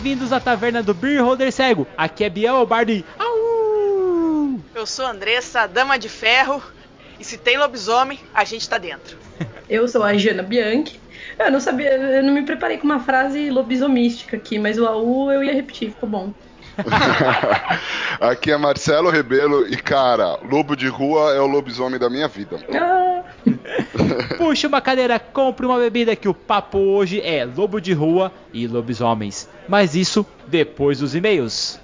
bem-vindos à taverna do Beer Holder Cego. Aqui é Biel Bardi. Au! Eu sou Andressa, a dama de ferro, e se tem lobisomem, a gente tá dentro. Eu sou a Jana Bianchi. Eu não sabia, eu não me preparei com uma frase lobisomística aqui, mas o AU eu ia repetir, ficou bom. Aqui é Marcelo Rebelo e, cara, lobo de rua é o lobisomem da minha vida. Ah, Puxa uma cadeira, compre uma bebida que o papo hoje é lobo de rua e lobisomens. Mas isso depois dos e-mails.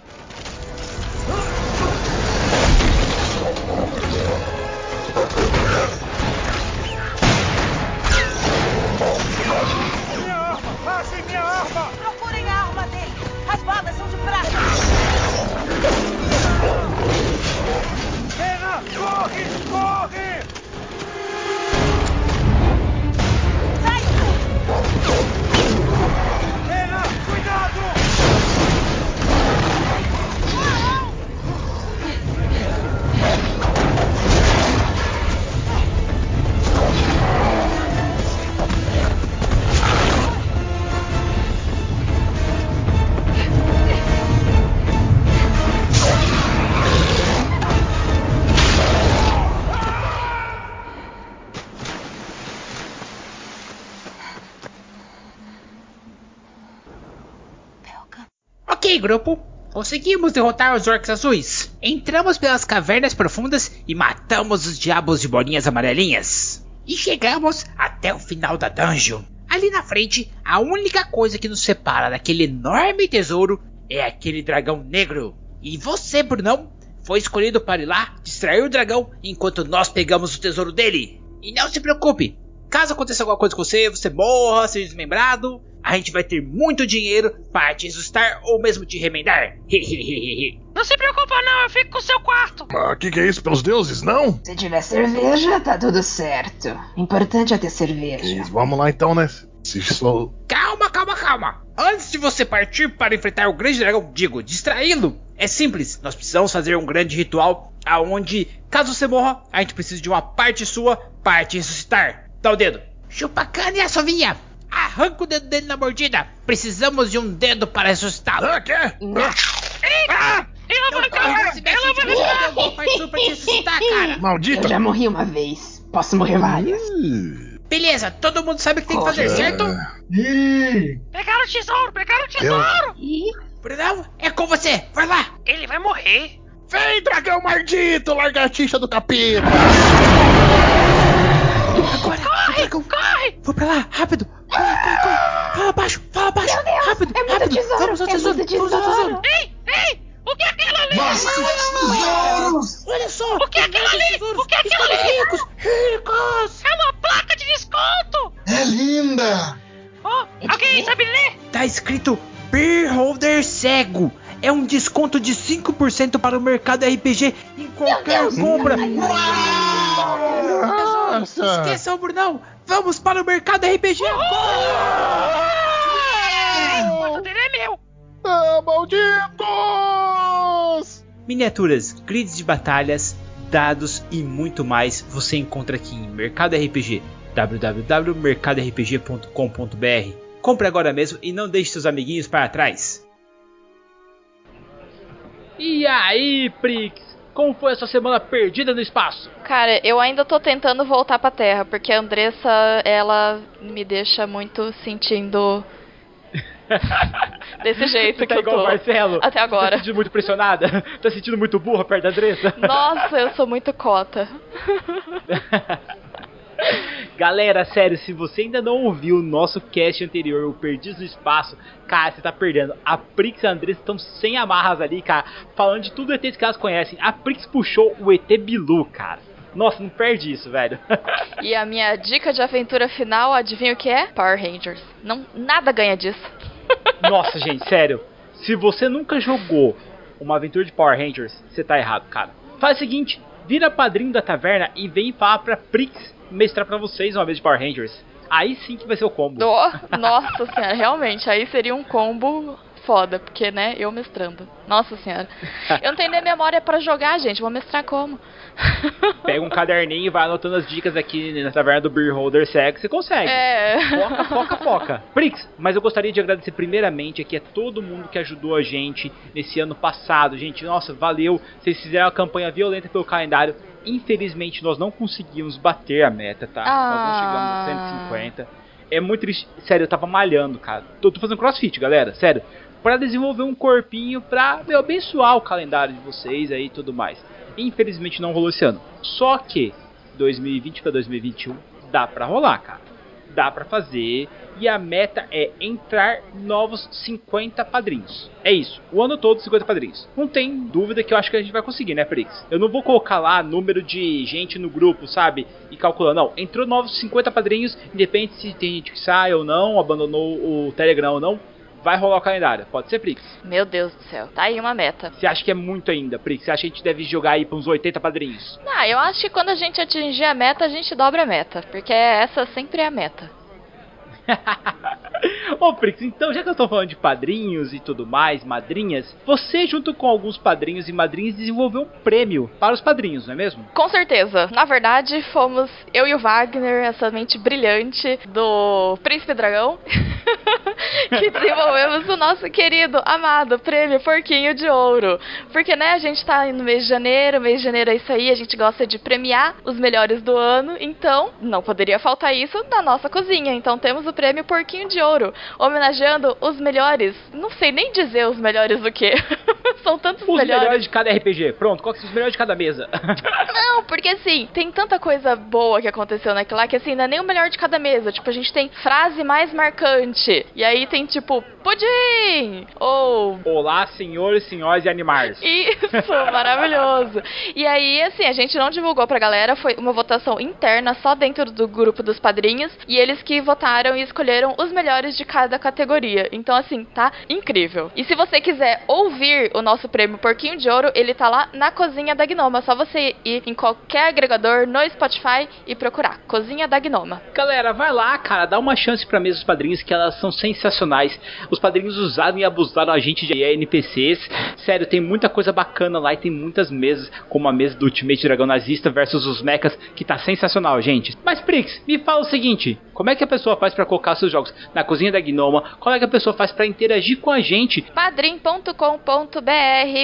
Grupo. Conseguimos derrotar os orcs azuis. Entramos pelas cavernas profundas e matamos os diabos de bolinhas amarelinhas. E chegamos até o final da dungeon. Ali na frente, a única coisa que nos separa daquele enorme tesouro é aquele dragão negro. E você, Brunão, foi escolhido para ir lá distrair o dragão enquanto nós pegamos o tesouro dele. E não se preocupe, caso aconteça alguma coisa com você, você morra, seja desmembrado, a gente vai ter muito dinheiro para te assustar ou mesmo te remendar. Não se preocupa não, eu fico com o seu quarto. Ah, que que é isso? Pelos deuses, não? Se tiver cerveja, tá tudo certo. Importante é ter cerveja. Isso, vamos lá então, né? Se sou... calma, calma, calma. Antes de você partir para enfrentar o grande dragão, digo, distraí-lo. É simples, nós precisamos fazer um grande ritual aonde, caso você morra, a gente precisa de uma parte sua para te ressuscitar. Dá o dedo. Chupa a cana e a sovinha. Arranca o dedo dele na mordida. Precisamos de um dedo para ressuscitá-lo. Ah, quê? Ah, ela vai cair, ela vai tem alguma parte sua pra te ressuscitar, cara. Eu Maldita! já morri uma vez. Posso morrer várias. Beleza, todo mundo sabe o que tem que fazer, certo? Pegaram o tesouro, pegaram o tesouro. Ih, Brunão, é com você. Vai lá. Ele vai morrer. Vem, dragão maldito, lagartixa do capeta! Agora, Corre. Vou pra lá, rápido. Corre, corre, corre. Fala baixo, fala baixo. Meu Deus, rápido, é rápido. tesouro, Vamos ao é tesouro, vamos ao tesouro. Ei, ei, o que é aquilo ali? Olha só. O que é aquilo ali? tesouros. O que é aquilo ali? ricos, ricos. É uma placa de desconto. É linda! Oh, alguém sabe ler? Tá escrito Beer Holder Cego. É um desconto de 5% para o mercado RPG em qualquer compra. Nossa! Esqueça o Brunão. Vamos para o mercado RPG agora. O quarto dele é meu. Ah, malditos! Miniaturas, grids de batalhas, dados e muito mais você encontra aqui em Mercado RPG www.mercadorpg.com.br. Compre agora mesmo e não deixe seus amiguinhos para trás. E aí, Prix? Como foi essa semana perdida no espaço? Cara, eu ainda tô tentando voltar pra Terra, porque a Andressa, ela me deixa muito sentindo desse jeito Você que tá eu igual tô. Marcelo? Até Tá agora. se sentindo muito pressionada? Tá se sentindo muito burra perto da Andressa? Nossa, eu sou muito cota. Galera, sério, se você ainda não ouviu o nosso cast anterior, o Perdidos no Espaço, cara, você tá perdendo. A Prix e a Andressa estão sem amarras ali, cara, falando de tudo ETs que elas conhecem. A Prix puxou o ET Bilu, cara. Nossa, não perde isso, velho. E a minha dica de aventura final, adivinha o que é? Power Rangers. Não, nada ganha disso. Nossa, gente, sério. Se você nunca jogou uma aventura de Power Rangers, você tá errado, cara. Faz o seguinte, vira padrinho da taverna e vem falar pra Prix mestrar pra vocês uma vez de Power Rangers. Aí sim que vai ser o combo. Nossa senhora, realmente, aí seria um combo foda, porque, né, eu mestrando. Nossa senhora. Eu não tenho nem memória pra jogar, gente. Vou mestrar como? Pega um caderninho e vai anotando as dicas aqui na taverna do Beer Holder Sex você consegue. É. Foca, foca, foca. Prix, mas eu gostaria de agradecer primeiramente aqui a todo mundo que ajudou a gente nesse ano passado. Gente, nossa, valeu. Vocês fizeram uma campanha violenta pelo calendário. Infelizmente, nós não conseguimos bater a meta, tá? Ah. Nós não chegamos nos 150. É muito triste. Sério, eu tava malhando, cara. Tô, tô fazendo crossfit, galera. Sério. Pra desenvolver um corpinho pra meu, abençoar o calendário de vocês aí e tudo mais. Infelizmente não rolou esse ano. Só que 2020 pra 2021 dá pra rolar, cara. Dá pra fazer. E a meta é entrar novos 50 padrinhos. É isso. O ano todo 50 padrinhos. Não tem dúvida que eu acho que a gente vai conseguir, né, Prix? Eu não vou colocar lá número de gente no grupo, sabe? E calcular. Não. Entrou novos 50 padrinhos. Independente se tem gente que sai ou não, abandonou o Telegram ou não. Vai rolar o calendário. Pode ser, Prix? Meu Deus do céu. Tá aí uma meta. Você acha que é muito ainda, Prix? Você acha que a gente deve jogar aí pra uns 80 padrinhos? Ah, eu acho que quando a gente atingir a meta, a gente dobra a meta. Porque essa sempre é a meta. Ô Prix, então já que eu tô falando de padrinhos e tudo mais, madrinhas, você junto com alguns padrinhos e madrinhas desenvolveu um prêmio para os padrinhos, não é mesmo? Com certeza. Na verdade, fomos eu e o Wagner, essa mente brilhante do Príncipe Dragão, que desenvolvemos o nosso querido, amado prêmio Porquinho de Ouro. Porque, né, a gente tá no mês de janeiro, mês de janeiro é isso aí, a gente gosta de premiar os melhores do ano, então não poderia faltar isso na nossa cozinha. Então temos o prêmio Porquinho de Ouro, homenageando os melhores. Não sei nem dizer os melhores do que. São tantos Os melhores. melhores de cada RPG. Pronto, qual que são os melhores de cada mesa? Não, porque assim, tem tanta coisa boa que aconteceu naquilo lá que assim, não é nem o melhor de cada mesa. Tipo, a gente tem frase mais marcante. E aí tem tipo, pudim! Ou. Olá, senhores, senhoras e animais. Isso, maravilhoso. E aí, assim, a gente não divulgou pra galera, foi uma votação interna só dentro do grupo dos padrinhos. E eles que votaram e escolheram os melhores de cada categoria. Então, assim, tá incrível. E se você quiser ouvir o nosso prêmio Porquinho de Ouro, ele tá lá na Cozinha da Gnoma. É só você ir em qualquer agregador no Spotify e procurar Cozinha da Gnoma. Galera, vai lá, cara, dá uma chance pra mesa dos padrinhos que elas são sensacionais. Os padrinhos usaram e abusaram a gente de NPCs. Sério, tem muita coisa bacana lá e tem muitas mesas, como a mesa do Ultimate Dragão Nazista versus os mechas, que tá sensacional, gente. Mas Prix, me fala o seguinte: como é que a pessoa faz pra colocar seus jogos na cozinha da Gnoma? Como é que a pessoa faz pra interagir com a gente? padrim.com.br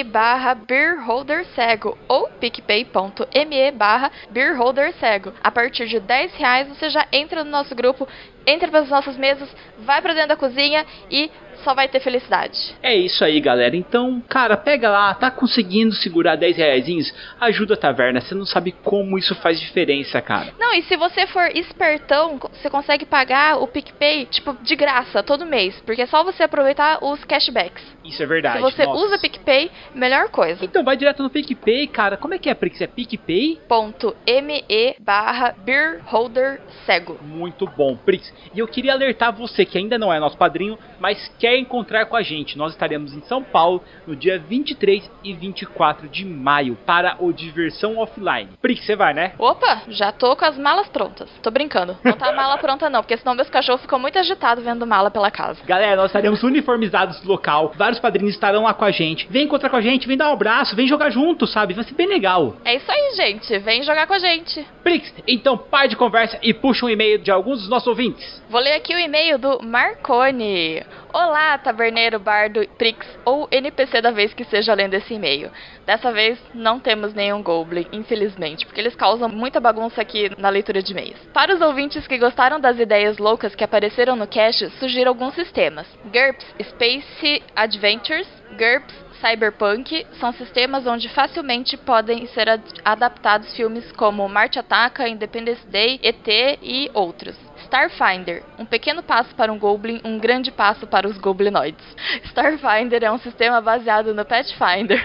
barra beerholdercego ou picpay.me barra beerholdercego. A partir de 10 reais você já entra no nosso grupo, entra pelas nossas mesas, vai pra dentro da cozinha e só vai ter felicidade. É isso aí, galera. Então, cara, pega lá, tá conseguindo segurar 10 reais, ajuda a taverna. Você não sabe como isso faz diferença, cara. Não, e se você for espertão, você consegue pagar o PicPay, tipo, de graça, todo mês. Porque é só você aproveitar os cashbacks. Isso é verdade. Se você nossa. usa PicPay, melhor coisa. Então vai direto no PicPay, cara. Como é que é, Prix? É PicPay? Ponto .me barra beerholder cego. Muito bom, Prix. E eu queria alertar você que ainda não é nosso padrinho, mas quer encontrar com a gente. Nós estaremos em São Paulo no dia 23 e 24 de maio para o Diversão Offline. Prix, você vai, né? Opa, já tô com as malas prontas. Tô brincando. Não tá a mala pronta não, porque senão meus cachorros ficam muito agitados vendo mala pela casa. Galera, nós estaremos uniformizados no local. Vários padrinhos estarão lá com a gente. Vem encontrar com a gente, vem dar um abraço, vem jogar junto, sabe? Vai ser bem legal. É isso aí, gente. Vem jogar com a gente. Prix, então pare de conversa e puxa um e-mail de alguns dos nossos ouvintes. Vou ler aqui o e-mail do Marcone. Olá, taberneiro, bardo, Prix ou NPC da vez que seja lendo esse e-mail. Dessa vez não temos nenhum Goblin, infelizmente, porque eles causam muita bagunça aqui na leitura de e-mails. Para os ouvintes que gostaram das ideias loucas que apareceram no cast, sugiro alguns sistemas: GURPS Space Adventures, GURPS Cyberpunk são sistemas onde facilmente podem ser ad adaptados filmes como Marte Ataca, Independence Day, ET e outros. Starfinder, um pequeno passo para um Goblin, um grande passo para os Goblinoides. Starfinder é um sistema baseado no Pathfinder,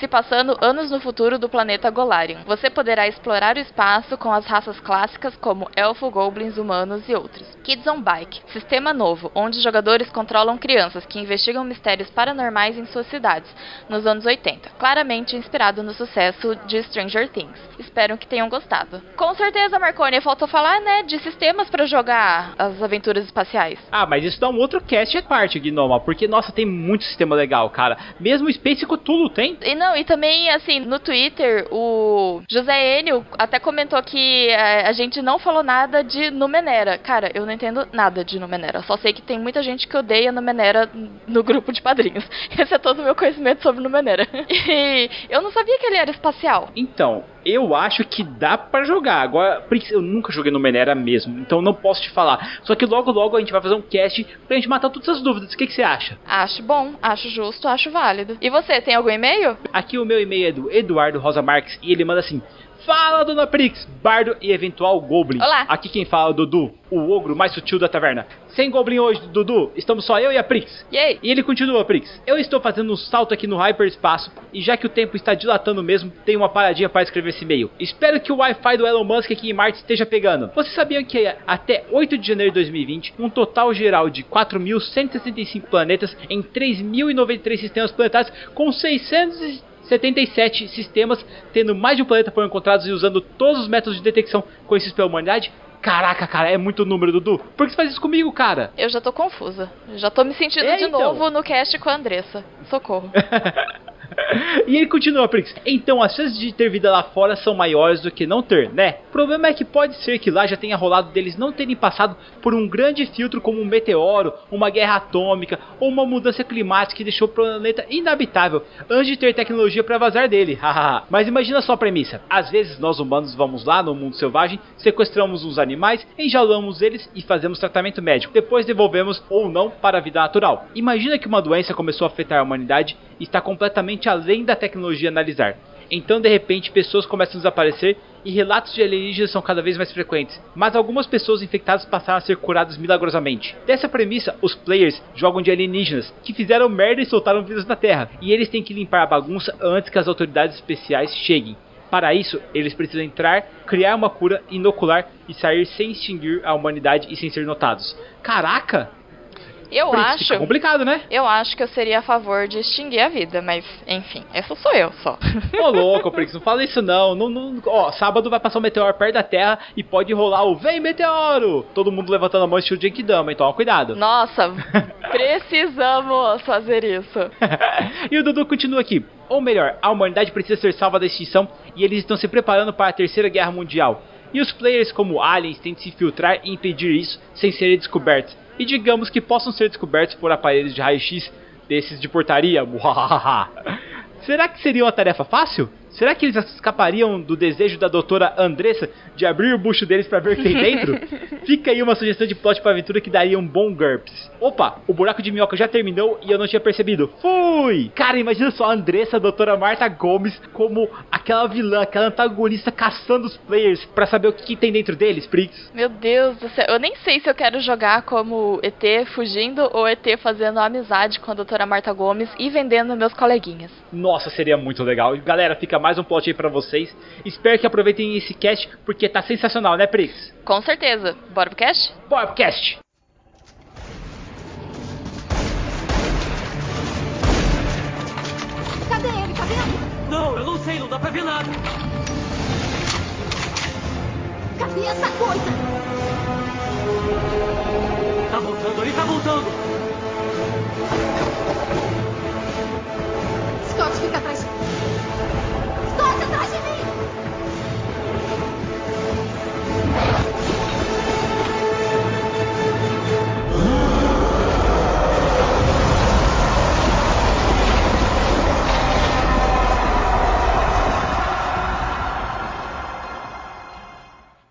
se passando anos no futuro do planeta Golarion. Você poderá explorar o espaço com as raças clássicas como elfo, goblins, humanos e outros. Kids on Bike, sistema novo, onde jogadores controlam crianças que investigam mistérios paranormais em suas cidades, nos anos 80, claramente inspirado no sucesso de Stranger Things. Espero que tenham gostado. Com certeza, Marconi, faltou falar, né, de sistemas para jogar jogar as aventuras espaciais? Ah, mas isso dá um outro cast à parte, Gnoma, porque, nossa, tem muito sistema legal, cara. Mesmo Space Cthulhu tem. E não, e também, assim, no Twitter, o José Enio até comentou que é, a gente não falou nada de Numenera. Cara, eu não entendo nada de Numenera. Só sei que tem muita gente que odeia Numenera no grupo de padrinhos. Esse é todo o meu conhecimento sobre Numenera. E eu não sabia que ele era espacial. Então, eu acho que dá pra jogar. Agora, eu nunca joguei no Menera mesmo, então não posso te falar. Só que logo logo a gente vai fazer um cast pra gente matar todas as dúvidas. O que, que você acha? Acho bom, acho justo, acho válido. E você, tem algum e-mail? Aqui o meu e-mail é do Eduardo Rosa Marques e ele manda assim: Fala, dona Prix, bardo e eventual Goblin. Olá. Aqui quem fala é o Dudu, o ogro mais sutil da taverna. Sem Goblin hoje, Dudu, estamos só eu e a Prix. Yay. E ele continua, Prix. Eu estou fazendo um salto aqui no hyperespaço e já que o tempo está dilatando mesmo, tenho uma paradinha para escrever esse e-mail. Espero que o Wi-Fi do Elon Musk aqui em Marte esteja pegando. Vocês sabiam que até 8 de janeiro de 2020, um total geral de 4.165 planetas em 3.093 sistemas planetários com 600 77 sistemas, tendo mais de um planeta foram encontrados e usando todos os métodos de detecção conhecidos pela humanidade. Caraca, cara, é muito número, Dudu. Por que você faz isso comigo, cara? Eu já tô confusa. Já tô me sentindo É, de então. novo no cast com a Andressa. Socorro. e ele continua, Prix. Então as chances de ter vida lá fora são maiores do que não ter, né? O problema é que pode ser que lá já tenha rolado deles não terem passado por um grande filtro como um meteoro, uma guerra atômica ou uma mudança climática que deixou o planeta inabitável antes de ter tecnologia para vazar dele. Mas imagina só a premissa. Às vezes nós humanos vamos lá no mundo selvagem, sequestramos os animais, enjaulamos eles e fazemos tratamento médico. Depois devolvemos ou não para a vida natural. Imagina que uma doença começou a afetar a humanidade está completamente além da tecnologia analisar. Então, de repente, pessoas começam a desaparecer e relatos de alienígenas são cada vez mais frequentes. Mas algumas pessoas infectadas passaram a ser curadas milagrosamente. Dessa premissa, os players jogam de alienígenas que fizeram merda e soltaram vírus na Terra, e eles têm que limpar a bagunça antes que as autoridades especiais cheguem. Para isso, eles precisam entrar, criar uma cura, inocular e sair sem extinguir a humanidade e sem ser notados. Caraca! Eu Por acho. Fica complicado, né? Eu acho que eu seria a favor de extinguir a vida, mas enfim, essa sou eu só. Ô louco, Prix, não fala isso não. não, não ó, sábado vai passar um meteoro perto da Terra e pode rolar o Vem Meteoro! Todo mundo levantando a mão estilo Genkidama, então ó, cuidado. Nossa, precisamos fazer isso. e o Dudu continua aqui. Ou melhor, a humanidade precisa ser salva da extinção e eles estão se preparando para a Terceira Guerra Mundial. E os players como aliens tentam se filtrar e impedir isso sem serem descobertos. E digamos que possam ser descobertos por aparelhos de raio-x desses de portaria. Será que seria uma tarefa fácil? Será que eles escapariam do desejo da doutora Andressa de abrir o bucho deles para ver o que tem dentro? Fica aí uma sugestão de plot para aventura que daria um bom GURPS. Opa, o buraco de minhoca já terminou e eu não tinha percebido. Fui! Cara, imagina só a Andressa, a doutora Marta Gomes, como aquela vilã, aquela antagonista caçando os players para saber o que, que tem dentro deles, Prix. Meu Deus do céu, eu nem sei se eu quero jogar como ET fugindo ou ET fazendo amizade com a doutora Marta Gomes e vendendo meus coleguinhas. Nossa, seria muito legal. Galera, fica mais um plot aí pra vocês. Espero que aproveitem esse cast, porque tá sensacional, né, Prix? Com certeza. Bora pro cast? Bora pro cast! Cadê ele? Tá vendo? Não, eu não sei, não dá pra ver nada. Cadê essa coisa? Tá tá voltando.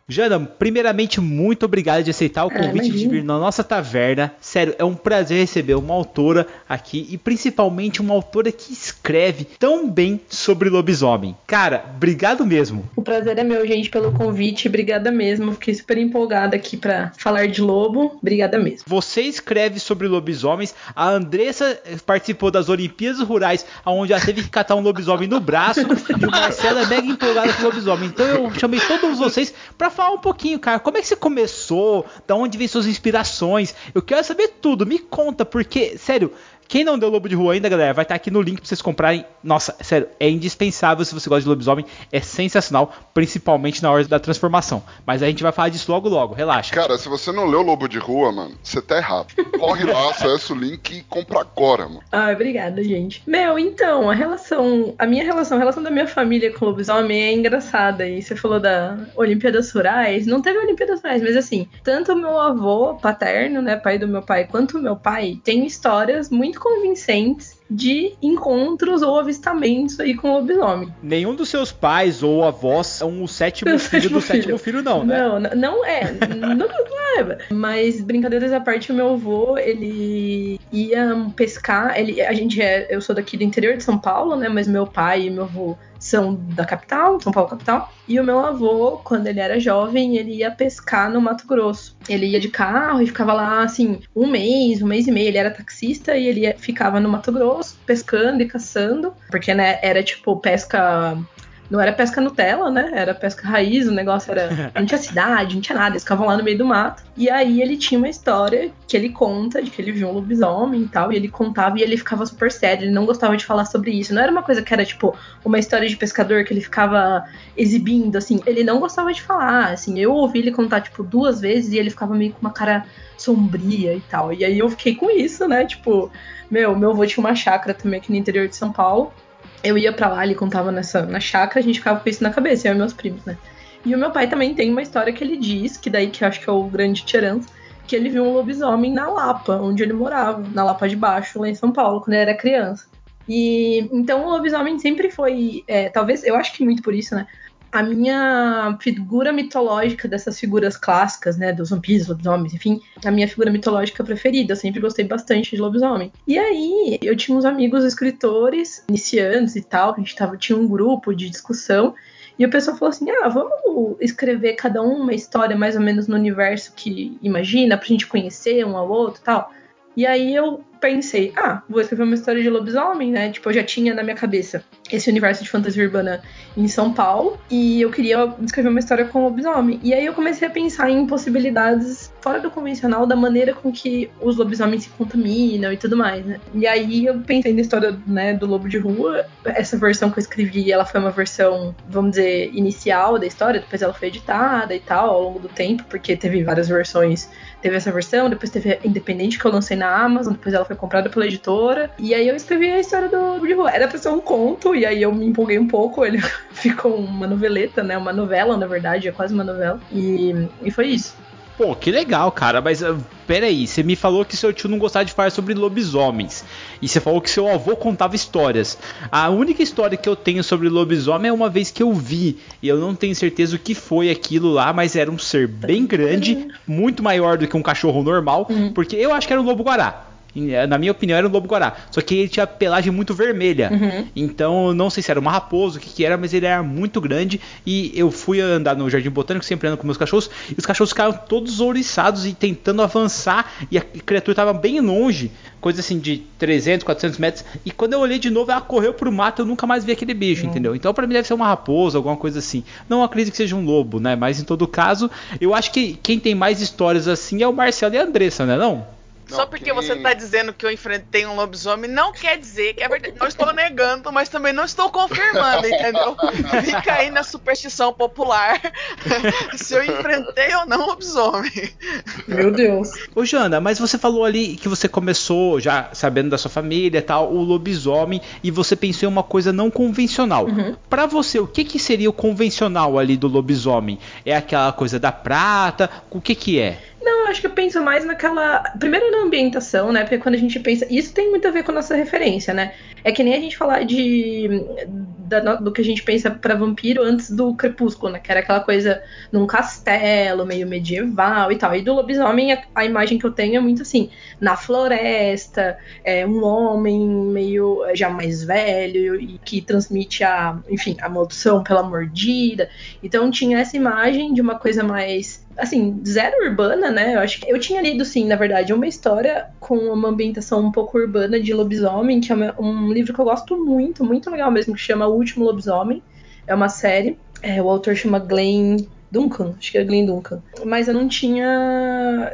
Jana, primeiramente, muito obrigado de aceitar o Ah, convite de vir na nossa taverna. Sério, é um prazer receber uma autora aqui e principalmente uma autora que escreve tão bem sobre lobisomem. Cara, obrigado mesmo. O prazer é meu, gente, pelo convite. Obrigada mesmo. Fiquei super empolgada aqui pra falar de lobo. Obrigada mesmo. Você escreve sobre lobisomens. A Andressa participou das Olimpíadas Rurais, onde ela teve que catar um lobisomem no braço. e o Marcelo é mega empolgado com lobisomem. Então eu chamei todos vocês pra falar um pouquinho, cara. Como é que você começou? Da onde vem suas inspirações? Eu quero saber tudo. Me conta, porque, sério, Quem não deu Lobo de Rua ainda, galera, vai estar aqui no link pra vocês comprarem. Nossa, sério, é indispensável se você gosta de lobisomem. É sensacional, principalmente na hora da transformação. Mas a gente vai falar disso logo logo, relaxa. Cara, se você não leu Lobo de Rua, mano, você tá errado. Corre lá, acessa o link e compra agora, mano. Ah, obrigada, gente. Meu, então, a relação. A minha relação, a relação da minha família com o lobisomem é engraçada. E você falou da Olimpíadas Rurais. Não teve Olimpíadas Rurais, mas assim, tanto o meu avô paterno, né, pai do meu pai, quanto o meu pai, tem histórias muito convincentes de encontros ou avistamentos aí com o lobisomem. Nenhum dos seus pais ou avós são o sétimo O filho sétimo do sétimo filho. filho, não, né? Não, não é. não, não é. Mas brincadeiras à parte, o meu avô, ele ia pescar. Ele, a gente é, eu sou daqui do interior de São Paulo, né? Mas meu pai e meu avô são da capital, São Paulo capital. E o meu avô, quando ele era jovem, ele ia pescar no Mato Grosso. Ele ia de carro e ficava lá, assim, um mês, um mês e meio. Ele era taxista e ele ficava no Mato Grosso, pescando e caçando. Porque, né, era tipo pesca não era pesca Nutella, né? Era pesca raiz, o negócio era. Não tinha cidade, não tinha nada, eles ficavam lá no meio do mato. E aí ele tinha uma história que ele conta de que ele viu um lobisomem e tal, e ele contava e ele ficava super sério, ele não gostava de falar sobre isso. Não era uma coisa que era tipo uma história de pescador que ele ficava exibindo, assim. Ele não gostava de falar, assim. Eu ouvi ele contar, tipo, duas vezes e ele ficava meio com uma cara sombria e tal. E aí eu fiquei com isso, né? Tipo, meu, meu avô tinha uma chácara também aqui no interior de São Paulo eu ia pra lá, ele contava nessa, na chácara, a gente ficava com isso na cabeça, eu e meus primos, né? E o meu pai também tem uma história que ele diz, que daí que eu acho que é o grande tcharança, que ele viu um lobisomem na Lapa, onde ele morava, na Lapa de Baixo, lá em São Paulo, quando ele era criança. E então o lobisomem sempre foi, é, talvez, eu acho que muito por isso, né? A minha figura mitológica dessas figuras clássicas, né? Dos vampiros, lobisomens, enfim, a minha figura mitológica preferida. Eu sempre gostei bastante de lobisomem. E aí, eu tinha uns amigos escritores, iniciantes e tal, a gente tava, tinha um grupo de discussão. E o pessoal falou assim: ah, vamos escrever cada um uma história mais ou menos no universo que imagina, pra gente conhecer um ao outro e tal. E aí eu pensei, ah, vou escrever uma história de lobisomem, né? Tipo, eu já tinha na minha cabeça esse universo de fantasia urbana em São Paulo e eu queria escrever uma história com lobisomem. E aí eu comecei a pensar em possibilidades fora do convencional da maneira com que os lobisomens se contaminam e tudo mais, né? E aí eu pensei na história, né, do lobo de rua. Essa versão que eu escrevi, ela foi uma versão, vamos dizer, inicial da história, depois ela foi editada e tal ao longo do tempo, porque teve várias versões. Teve essa versão, depois teve a independente que eu lancei na Amazon, depois ela foi comprada pela editora. E aí eu escrevi a história do Lobo de Rua. Era pra ser um conto, e aí eu me empolguei um pouco. Ele ficou uma noveleta, né? Uma novela, na verdade, é quase uma novela. E, e foi isso. Pô, que legal, cara. Mas uh, peraí, você me falou que seu tio não gostava de falar sobre lobisomens. E você falou que seu avô contava histórias. A única história que eu tenho sobre lobisomem é uma vez que eu vi. E eu não tenho certeza o que foi aquilo lá, mas era um ser bem grande, muito maior do que um cachorro normal. Porque eu acho que era um lobo guará. Na minha opinião, era um lobo guará. Só que ele tinha pelagem muito vermelha. Uhum. Então, não sei se era uma raposa, o que, que era, mas ele era muito grande. E eu fui andar no Jardim Botânico, sempre andando com meus cachorros. E os cachorros ficaram todos ouriçados e tentando avançar. E a criatura estava bem longe, coisa assim de 300, 400 metros. E quando eu olhei de novo, ela correu pro mato. Eu nunca mais vi aquele bicho, entendeu? Então, pra mim, deve ser uma raposa, alguma coisa assim. Não acredito que seja um lobo, né? Mas em todo caso, eu acho que quem tem mais histórias assim é o Marcelo e a Andressa, né? Não? Só porque você tá dizendo que eu enfrentei um lobisomem não quer dizer que é verdade. Não estou negando, mas também não estou confirmando, entendeu? Fica aí na superstição popular se eu enfrentei ou não um lobisomem. Meu Deus. Ô Jana, mas você falou ali que você começou já sabendo da sua família e tal, o lobisomem, e você pensou em uma coisa não convencional. Uhum. Pra você, o que que seria o convencional ali do lobisomem? É aquela coisa da prata? O que que é? Acho que eu penso mais naquela. Primeiro na ambientação, né? Porque quando a gente pensa. Isso tem muito a ver com a nossa referência, né? É que nem a gente falar de. da- do que a gente pensa pra vampiro antes do crepúsculo, né? Que era aquela coisa num castelo, meio medieval e tal. E do lobisomem, a, a imagem que eu tenho é muito assim, na floresta, é um homem meio já mais velho e que transmite a, enfim, a maldição pela mordida. Então tinha essa imagem de uma coisa mais assim, zero urbana, né? Eu acho que eu tinha lido, sim, na verdade, uma história com uma ambientação um pouco urbana de lobisomem, que é um livro que eu gosto muito, muito legal mesmo, que chama O Último Lobisomem. É uma série. É, o autor chama Glenn Duncan, acho que é Glenn Duncan. Mas eu não tinha.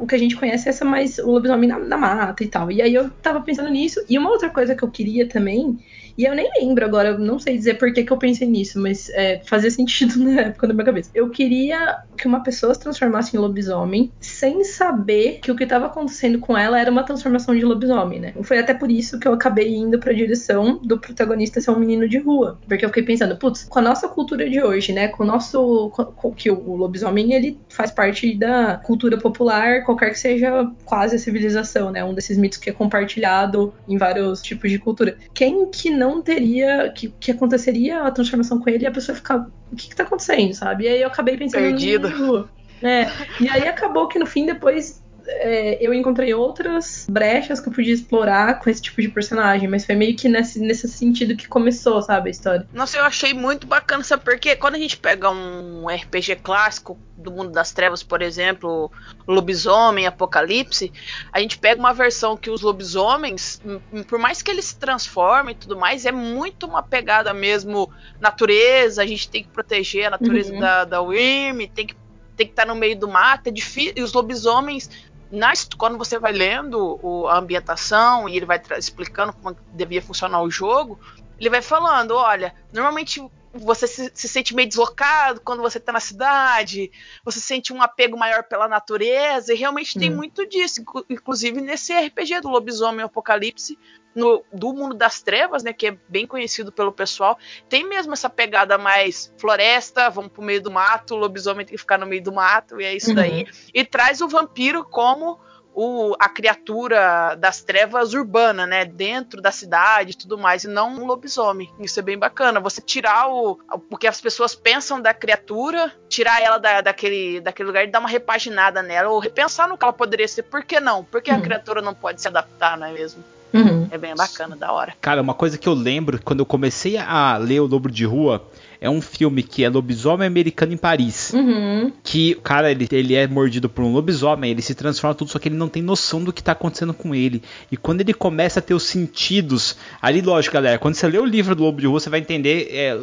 O que a gente conhece é essa mais o lobisomem na, na mata e tal. E aí eu tava pensando nisso. E uma outra coisa que eu queria também e eu nem lembro agora, não sei dizer por que, que eu pensei nisso, mas é, fazia sentido na época na minha cabeça. Eu queria que uma pessoa se transformasse em lobisomem sem saber que o que estava acontecendo com ela era uma transformação de lobisomem, né? Foi até por isso que eu acabei indo pra direção do protagonista ser um menino de rua. Porque eu fiquei pensando, putz, com a nossa cultura de hoje, né? Com o nosso. Com, que o lobisomem ele faz parte da cultura popular, qualquer que seja quase a civilização, né? Um desses mitos que é compartilhado em vários tipos de cultura. Quem que não não teria. Que, que aconteceria a transformação com ele e a pessoa ficar. O que, que tá acontecendo, sabe? E aí eu acabei pensando. Perdido. No, é, e aí acabou que no fim, depois é, eu encontrei outras brechas que eu podia explorar com esse tipo de personagem, mas foi meio que nesse, nesse sentido que começou, sabe, a história. Nossa, eu achei muito bacana, sabe por quê? Quando a gente pega um RPG clássico do mundo das trevas, por exemplo, Lobisomem, Apocalipse, a gente pega uma versão que os lobisomens, por mais que eles se transformem e tudo mais, é muito uma pegada mesmo natureza, a gente tem que proteger a natureza uhum. da, da Wyrm, tem que tem que estar no meio do mato, é difícil. E os lobisomens nas, quando você vai lendo o, a ambientação e ele vai explicando como devia funcionar o jogo, ele vai falando: olha, normalmente você se, se, sente meio deslocado quando você está na cidade, você sente um apego maior pela natureza, e realmente hum. tem muito disso. Inclusive nesse RPG do Lobisomem Apocalipse, no, do mundo das trevas, né, que é bem conhecido pelo pessoal, tem mesmo essa pegada mais floresta, vamos pro meio do mato, o lobisomem tem que ficar no meio do mato, e é isso uhum. daí. E traz o vampiro como o, a criatura das trevas urbana, né? Dentro da cidade e tudo mais, e não um lobisomem. Isso é bem bacana. Você tirar o, o que as pessoas pensam da criatura, tirar ela da, daquele, daquele lugar e dar uma repaginada nela, ou repensar no que ela poderia ser. Por que não? Por que a uhum. criatura não pode se adaptar, não é mesmo? Uhum. É bem bacana, da hora. Cara, uma coisa que eu lembro, quando eu comecei a ler O Lobo de Rua, é um filme que é lobisomem americano em Paris. Uhum. Que, cara, ele, ele é mordido por um lobisomem, ele se transforma tudo, só que ele não tem noção do que tá acontecendo com ele. E quando ele começa a ter os sentidos. Ali, lógico, galera, quando você lê o livro do Lobo de Rua, você vai entender é,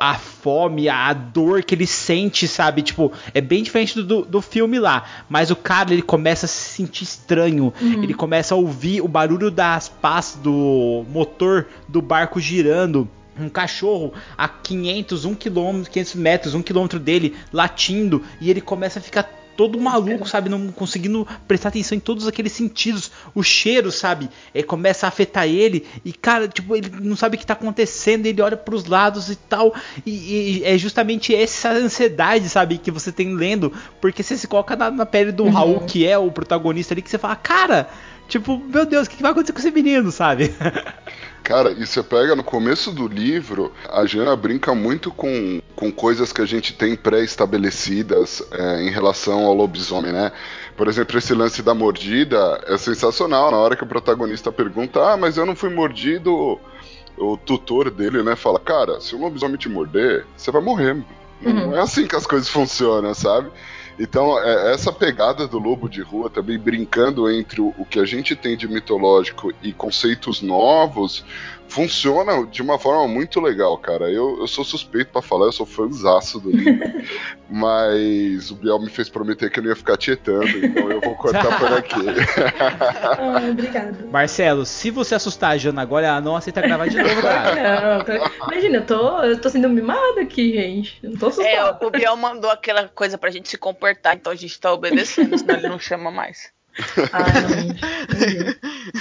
a fome, a dor que ele sente, sabe? Tipo, é bem diferente do, do filme lá. Mas o cara, ele começa a se sentir estranho. Uhum. Ele começa a ouvir o barulho das pás do motor do barco girando um cachorro a 500, 1 km, 500 metros, 1 km dele latindo e ele começa a ficar todo maluco, sabe? Não conseguindo prestar atenção em todos aqueles sentidos. O cheiro, sabe? É, começa a afetar ele. E, cara, tipo, ele não sabe o que tá acontecendo. Ele olha para os lados e tal. E, e, é justamente essa ansiedade, sabe? Que você tem lendo. Porque você se coloca na, na pele do uhum. Raul, que é o protagonista ali, que você fala, cara. Tipo, meu Deus, o que vai acontecer com esse menino, sabe? Cara, e você pega no começo do livro, a Jana brinca muito com, com coisas que a gente tem pré-estabelecidas é, em relação ao lobisomem, né? Por exemplo, esse lance da mordida é sensacional. Na hora que o protagonista pergunta, ah, mas eu não fui mordido, o tutor dele, né, fala, cara, se um lobisomem te morder, você vai morrer. Uhum. Não é assim que as coisas funcionam, sabe? Então, é, essa pegada do lobo de rua também brincando entre o, o que a gente tem de mitológico e conceitos novos, funciona de uma forma muito legal, cara. Eu, eu sou suspeito para falar, eu sou fãzaço do livro. mas o Biel me fez prometer que eu não ia ficar tietando, então eu vou cortar por aqui. ah, obrigado. Marcelo, se você assustar a Jana agora, ela não aceita gravar de novo, cara. Não, imagina, eu tô, eu tô sendo mimada aqui, gente. Não tô assustada. É, o Biel mandou aquela coisa pra gente se comportar, então a gente tá obedecendo, senão ele não chama mais.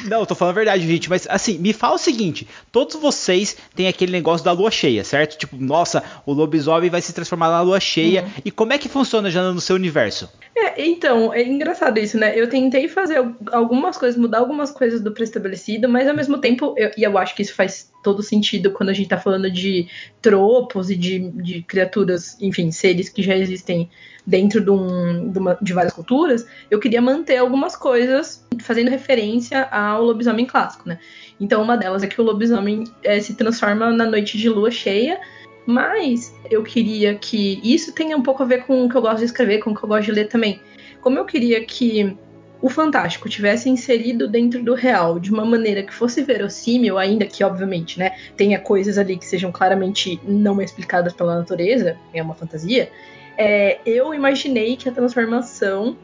Não, eu tô falando a verdade, gente. Mas assim, me fala o seguinte: todos vocês têm aquele negócio da lua cheia, certo? Tipo, nossa, o lobisomem vai se transformar na lua cheia. Uhum. E como é que funciona já no seu universo? É, então, é engraçado isso, né? Eu tentei fazer algumas coisas, mudar algumas coisas do pré-estabelecido, mas ao mesmo tempo, eu, e eu acho que isso faz todo sentido quando a gente tá falando de tropos e de, de criaturas, enfim, seres que já existem dentro de, um, de, uma, de, várias culturas, eu queria manter algumas coisas fazendo referência ao lobisomem clássico, né? Então, uma delas é que o lobisomem é, se transforma na noite de lua cheia, mas eu queria que isso tenha um pouco a ver com o que eu gosto de escrever, com o que eu gosto de ler também. Como eu queria que o fantástico tivesse inserido dentro do real de uma maneira que fosse verossímil, ainda que, obviamente, né, tenha coisas ali que sejam claramente não explicadas pela natureza, é uma fantasia, é, eu imaginei que a transformação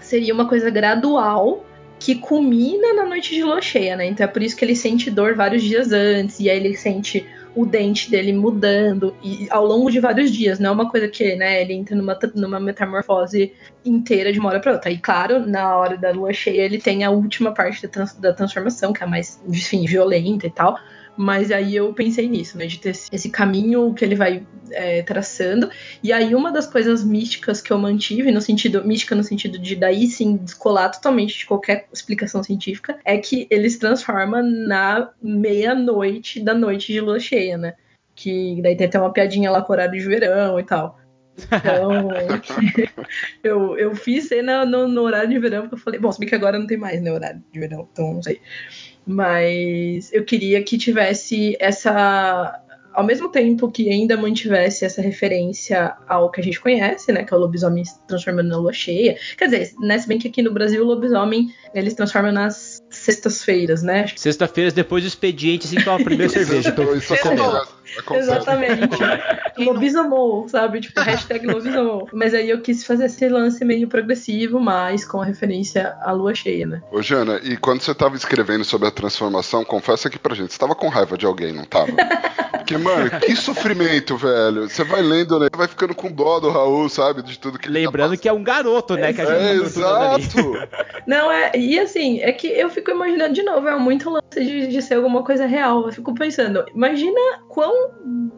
seria uma coisa gradual que culmina na noite de lua cheia, né? Então é por isso que ele sente dor vários dias antes, e aí ele sente o dente dele mudando e ao longo de vários dias, não é uma coisa que, né, ele entra numa, numa metamorfose inteira de uma hora para outra. E claro, na hora da lua cheia ele tem a última parte da, trans, da transformação, que é mais, enfim, violenta e tal. Mas aí eu pensei nisso, né? De ter esse caminho que ele vai é, traçando. E aí uma das coisas místicas que eu mantive, no sentido. Mística no sentido de daí sim descolar totalmente de qualquer explicação científica, é que ele se transforma na meia-noite da noite de lua cheia, né? Que daí tem até uma piadinha lá com horário de verão e tal. Então, eu, eu fiz cena no, no, horário de verão, porque eu falei, bom, se bem que agora não tem mais, né, horário de verão, então não sei. Mas eu queria que tivesse essa. Ao mesmo tempo que ainda mantivesse essa referência ao que a gente conhece, né? Que é o lobisomem se transformando na lua cheia. Quer dizer, né, se bem que aqui no Brasil o lobisomem ele se transforma nas sextas-feiras, né? Sexta-feiras depois do expediente, assim, toma a primeira cerveja. Isso acontece. Exatamente. lobisomou, sabe? Tipo, hashtag lobisomou. Mas aí eu quis fazer esse lance meio progressivo, mas com a referência à lua cheia, né? Ô, Jana, e quando você tava escrevendo sobre a transformação, confessa aqui pra gente, você tava com raiva de alguém, não tava? Porque, mano, que sofrimento, velho. Você vai lendo, né? Vai ficando com dó do Raul, sabe? De tudo que Lembrando tá que é um garoto, né? Que a gente é, exato. Não, é. E assim, é que eu fico imaginando de novo, é muito lance de, de ser alguma coisa real. Eu fico pensando, imagina quão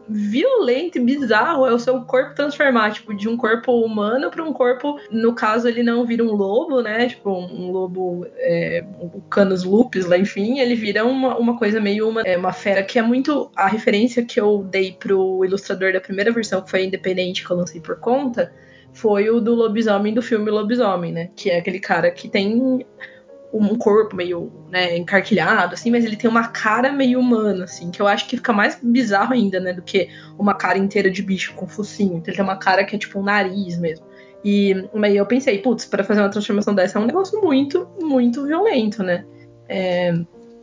violento e bizarro é o seu corpo transformar, tipo, de um corpo humano para um corpo, no caso, ele não vira um lobo, né? Tipo, um lobo, é, o Canis lupus lá, enfim, ele vira uma, uma coisa meio uma, é, uma fera que é muito a referência que eu dei pro ilustrador da primeira versão, que foi independente, que eu lancei por conta, foi o do lobisomem do filme Lobisomem, né? Que é aquele cara que tem um corpo meio né, encarquilhado, assim, mas ele tem uma cara meio humana, assim, que eu acho que fica mais bizarro ainda, né, do que uma cara inteira de bicho com focinho. Então ele tem uma cara que é tipo um nariz mesmo. E eu pensei, putz, para fazer uma transformação dessa é um negócio muito, muito violento, né? É,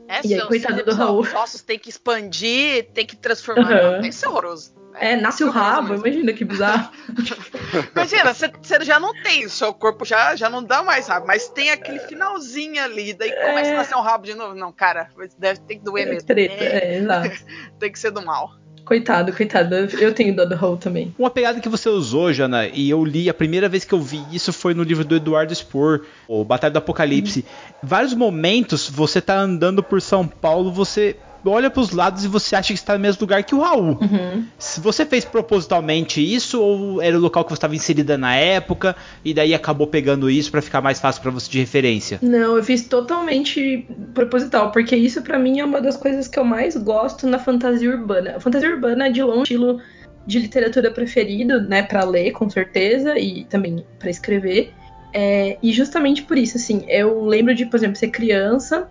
é, e aí, coitado do Raul. Os ossos tem que expandir, tem que transformar. Uhum. Não, tem que ser horroroso. É, nasce o rabo, mesmo. imagina que bizarro. imagina, você já não tem, o seu corpo já, já não dá mais rabo, mas tem aquele finalzinho ali, daí é... começa a nascer um rabo de novo. Não, cara, deve ter que doer é mesmo. Treta, é, é exato. tem que ser do mal. Coitado, coitado. Eu tenho dó do Raul também. Uma pegada que você usou, Jana, e eu li a primeira vez que eu vi isso foi no livro do Eduardo Spohr, o Batalha do Apocalipse. Uhum. Vários momentos você tá andando por São Paulo, você olha para os lados e você acha que está no mesmo lugar que o Raul. Uhum. Se você fez propositalmente isso ou era o local que você estava inserida na época e daí acabou pegando isso para ficar mais fácil para você de referência? Não, eu fiz totalmente proposital, porque isso para mim é uma das coisas que eu mais gosto na fantasia urbana. A fantasia urbana é de longe estilo de literatura preferido, né, para ler com certeza e também para escrever. É, e justamente por isso, assim, eu lembro de, por exemplo, ser criança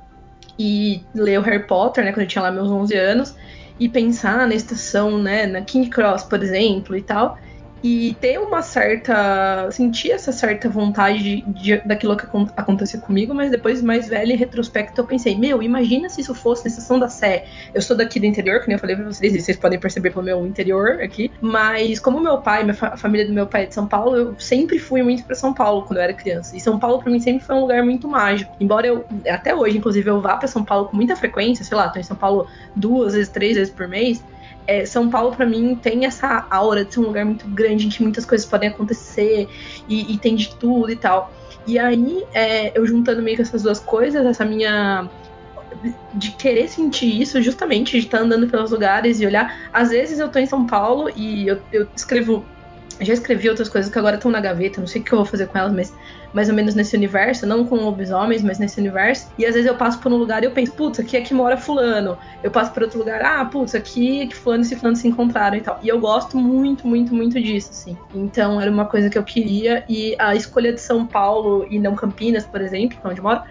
e ler o Harry Potter, né, quando eu tinha lá meus 11 anos, e pensar na estação, né, na King Cross, por exemplo, e tal e ter uma certa. sentir essa certa vontade de, de, daquilo que aconteceu comigo, mas depois, mais velho, em retrospecto, eu pensei: meu, imagina se isso fosse na estação da Sé. Eu sou daqui do interior, nem eu falei pra vocês, e vocês podem perceber pelo meu interior aqui, mas como meu pai, minha fa família do meu pai é de São Paulo, eu sempre fui muito para São Paulo quando eu era criança. E São Paulo para mim sempre foi um lugar muito mágico. Embora eu, até hoje, inclusive, eu vá para São Paulo com muita frequência, sei lá, tô em São Paulo duas vezes, três vezes por mês é, São Paulo, para mim, tem essa aura de ser um lugar muito grande em que muitas coisas podem acontecer e, e tem de tudo e tal. E aí, é, eu juntando meio que essas duas coisas, essa minha. de querer sentir isso, justamente, de estar andando pelos lugares e olhar. Às vezes eu tô em São Paulo e eu, eu escrevo. Já escrevi outras coisas que agora estão na gaveta, não sei o que eu vou fazer com elas, mas mais ou menos nesse universo, não com lobisomens, mas nesse universo. E às vezes eu passo por um lugar e eu penso, putz, aqui é que mora fulano. Eu passo por outro lugar, ah, putz, aqui é que fulano e fulano se encontraram e tal. E eu gosto muito, muito, muito disso, assim. Então era uma coisa que eu queria. E a escolha de São Paulo e não Campinas, por exemplo, que é onde eu moro,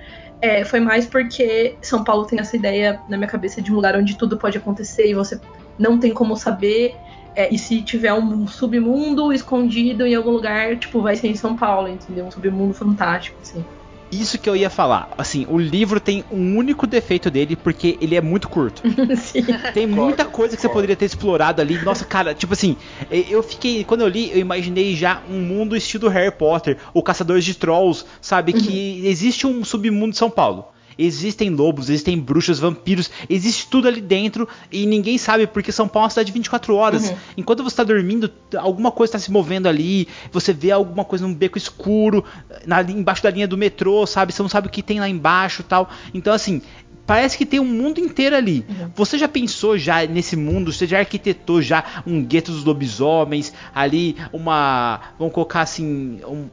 é, foi mais porque São Paulo tem essa ideia na minha cabeça de um lugar onde tudo pode acontecer e você não tem como saber é, e se tiver um submundo escondido em algum lugar, tipo, vai ser em São Paulo, entendeu? Um submundo fantástico, assim. isso que eu ia falar. Assim, o livro tem um único defeito dele, porque ele é muito curto. tem muita coisa que você poderia ter explorado ali. Nossa, cara, tipo assim, eu fiquei. Quando eu li, eu imaginei já um mundo estilo Harry Potter, o Caçadores de Trolls, sabe? Que existe um submundo de São Paulo. Existem lobos, existem bruxas, vampiros, existe tudo ali dentro e ninguém sabe porque São Paulo é uma cidade de 24 horas. Uhum. Enquanto você está dormindo, alguma coisa está se movendo ali, você vê alguma coisa num beco escuro, na, embaixo da linha do metrô, sabe? Você não sabe o que tem lá embaixo tal. Então, assim, parece que tem um mundo inteiro ali. Uhum. Você já pensou já nesse mundo? Você já arquitetou já um gueto dos lobisomens ali, uma, vamos colocar assim, um,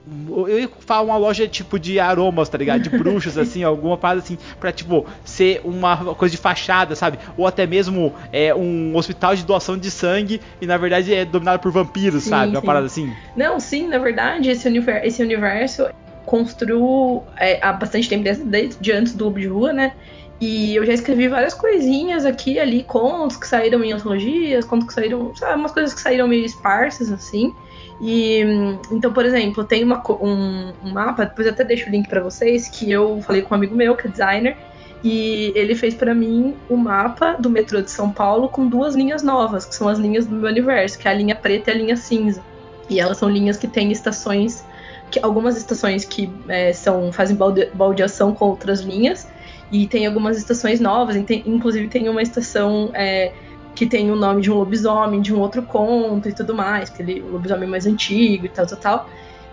eu ia falar uma loja tipo de aromas, tá ligado? De bruxas assim, alguma parada assim, para tipo ser uma coisa de fachada, sabe? Ou até mesmo é um hospital de doação de sangue e na verdade é dominado por vampiros, sim, sabe? Uma parada assim. Não, sim, na verdade esse universo, esse universo construiu é, há bastante tempo desde, desde antes do Lobo de Rua, né? E eu já escrevi várias coisinhas aqui e ali, contos que saíram em antologias, contos que saíram, sabe, umas coisas que saíram meio esparsas, assim. E então, por exemplo, tem uma, um, um mapa, depois eu até deixo o link para vocês, que eu falei com um amigo meu, que é designer, e ele fez para mim o um mapa do metrô de São Paulo com duas linhas novas, que são as linhas do meu universo, que é a linha preta e a linha cinza. E elas são linhas que têm estações, que algumas estações que é, são fazem balde, baldeação com outras linhas, e tem algumas estações novas, inclusive tem uma estação é, que tem o nome de um lobisomem, de um outro conto e tudo mais, aquele lobisomem mais antigo e tal, tal, tal.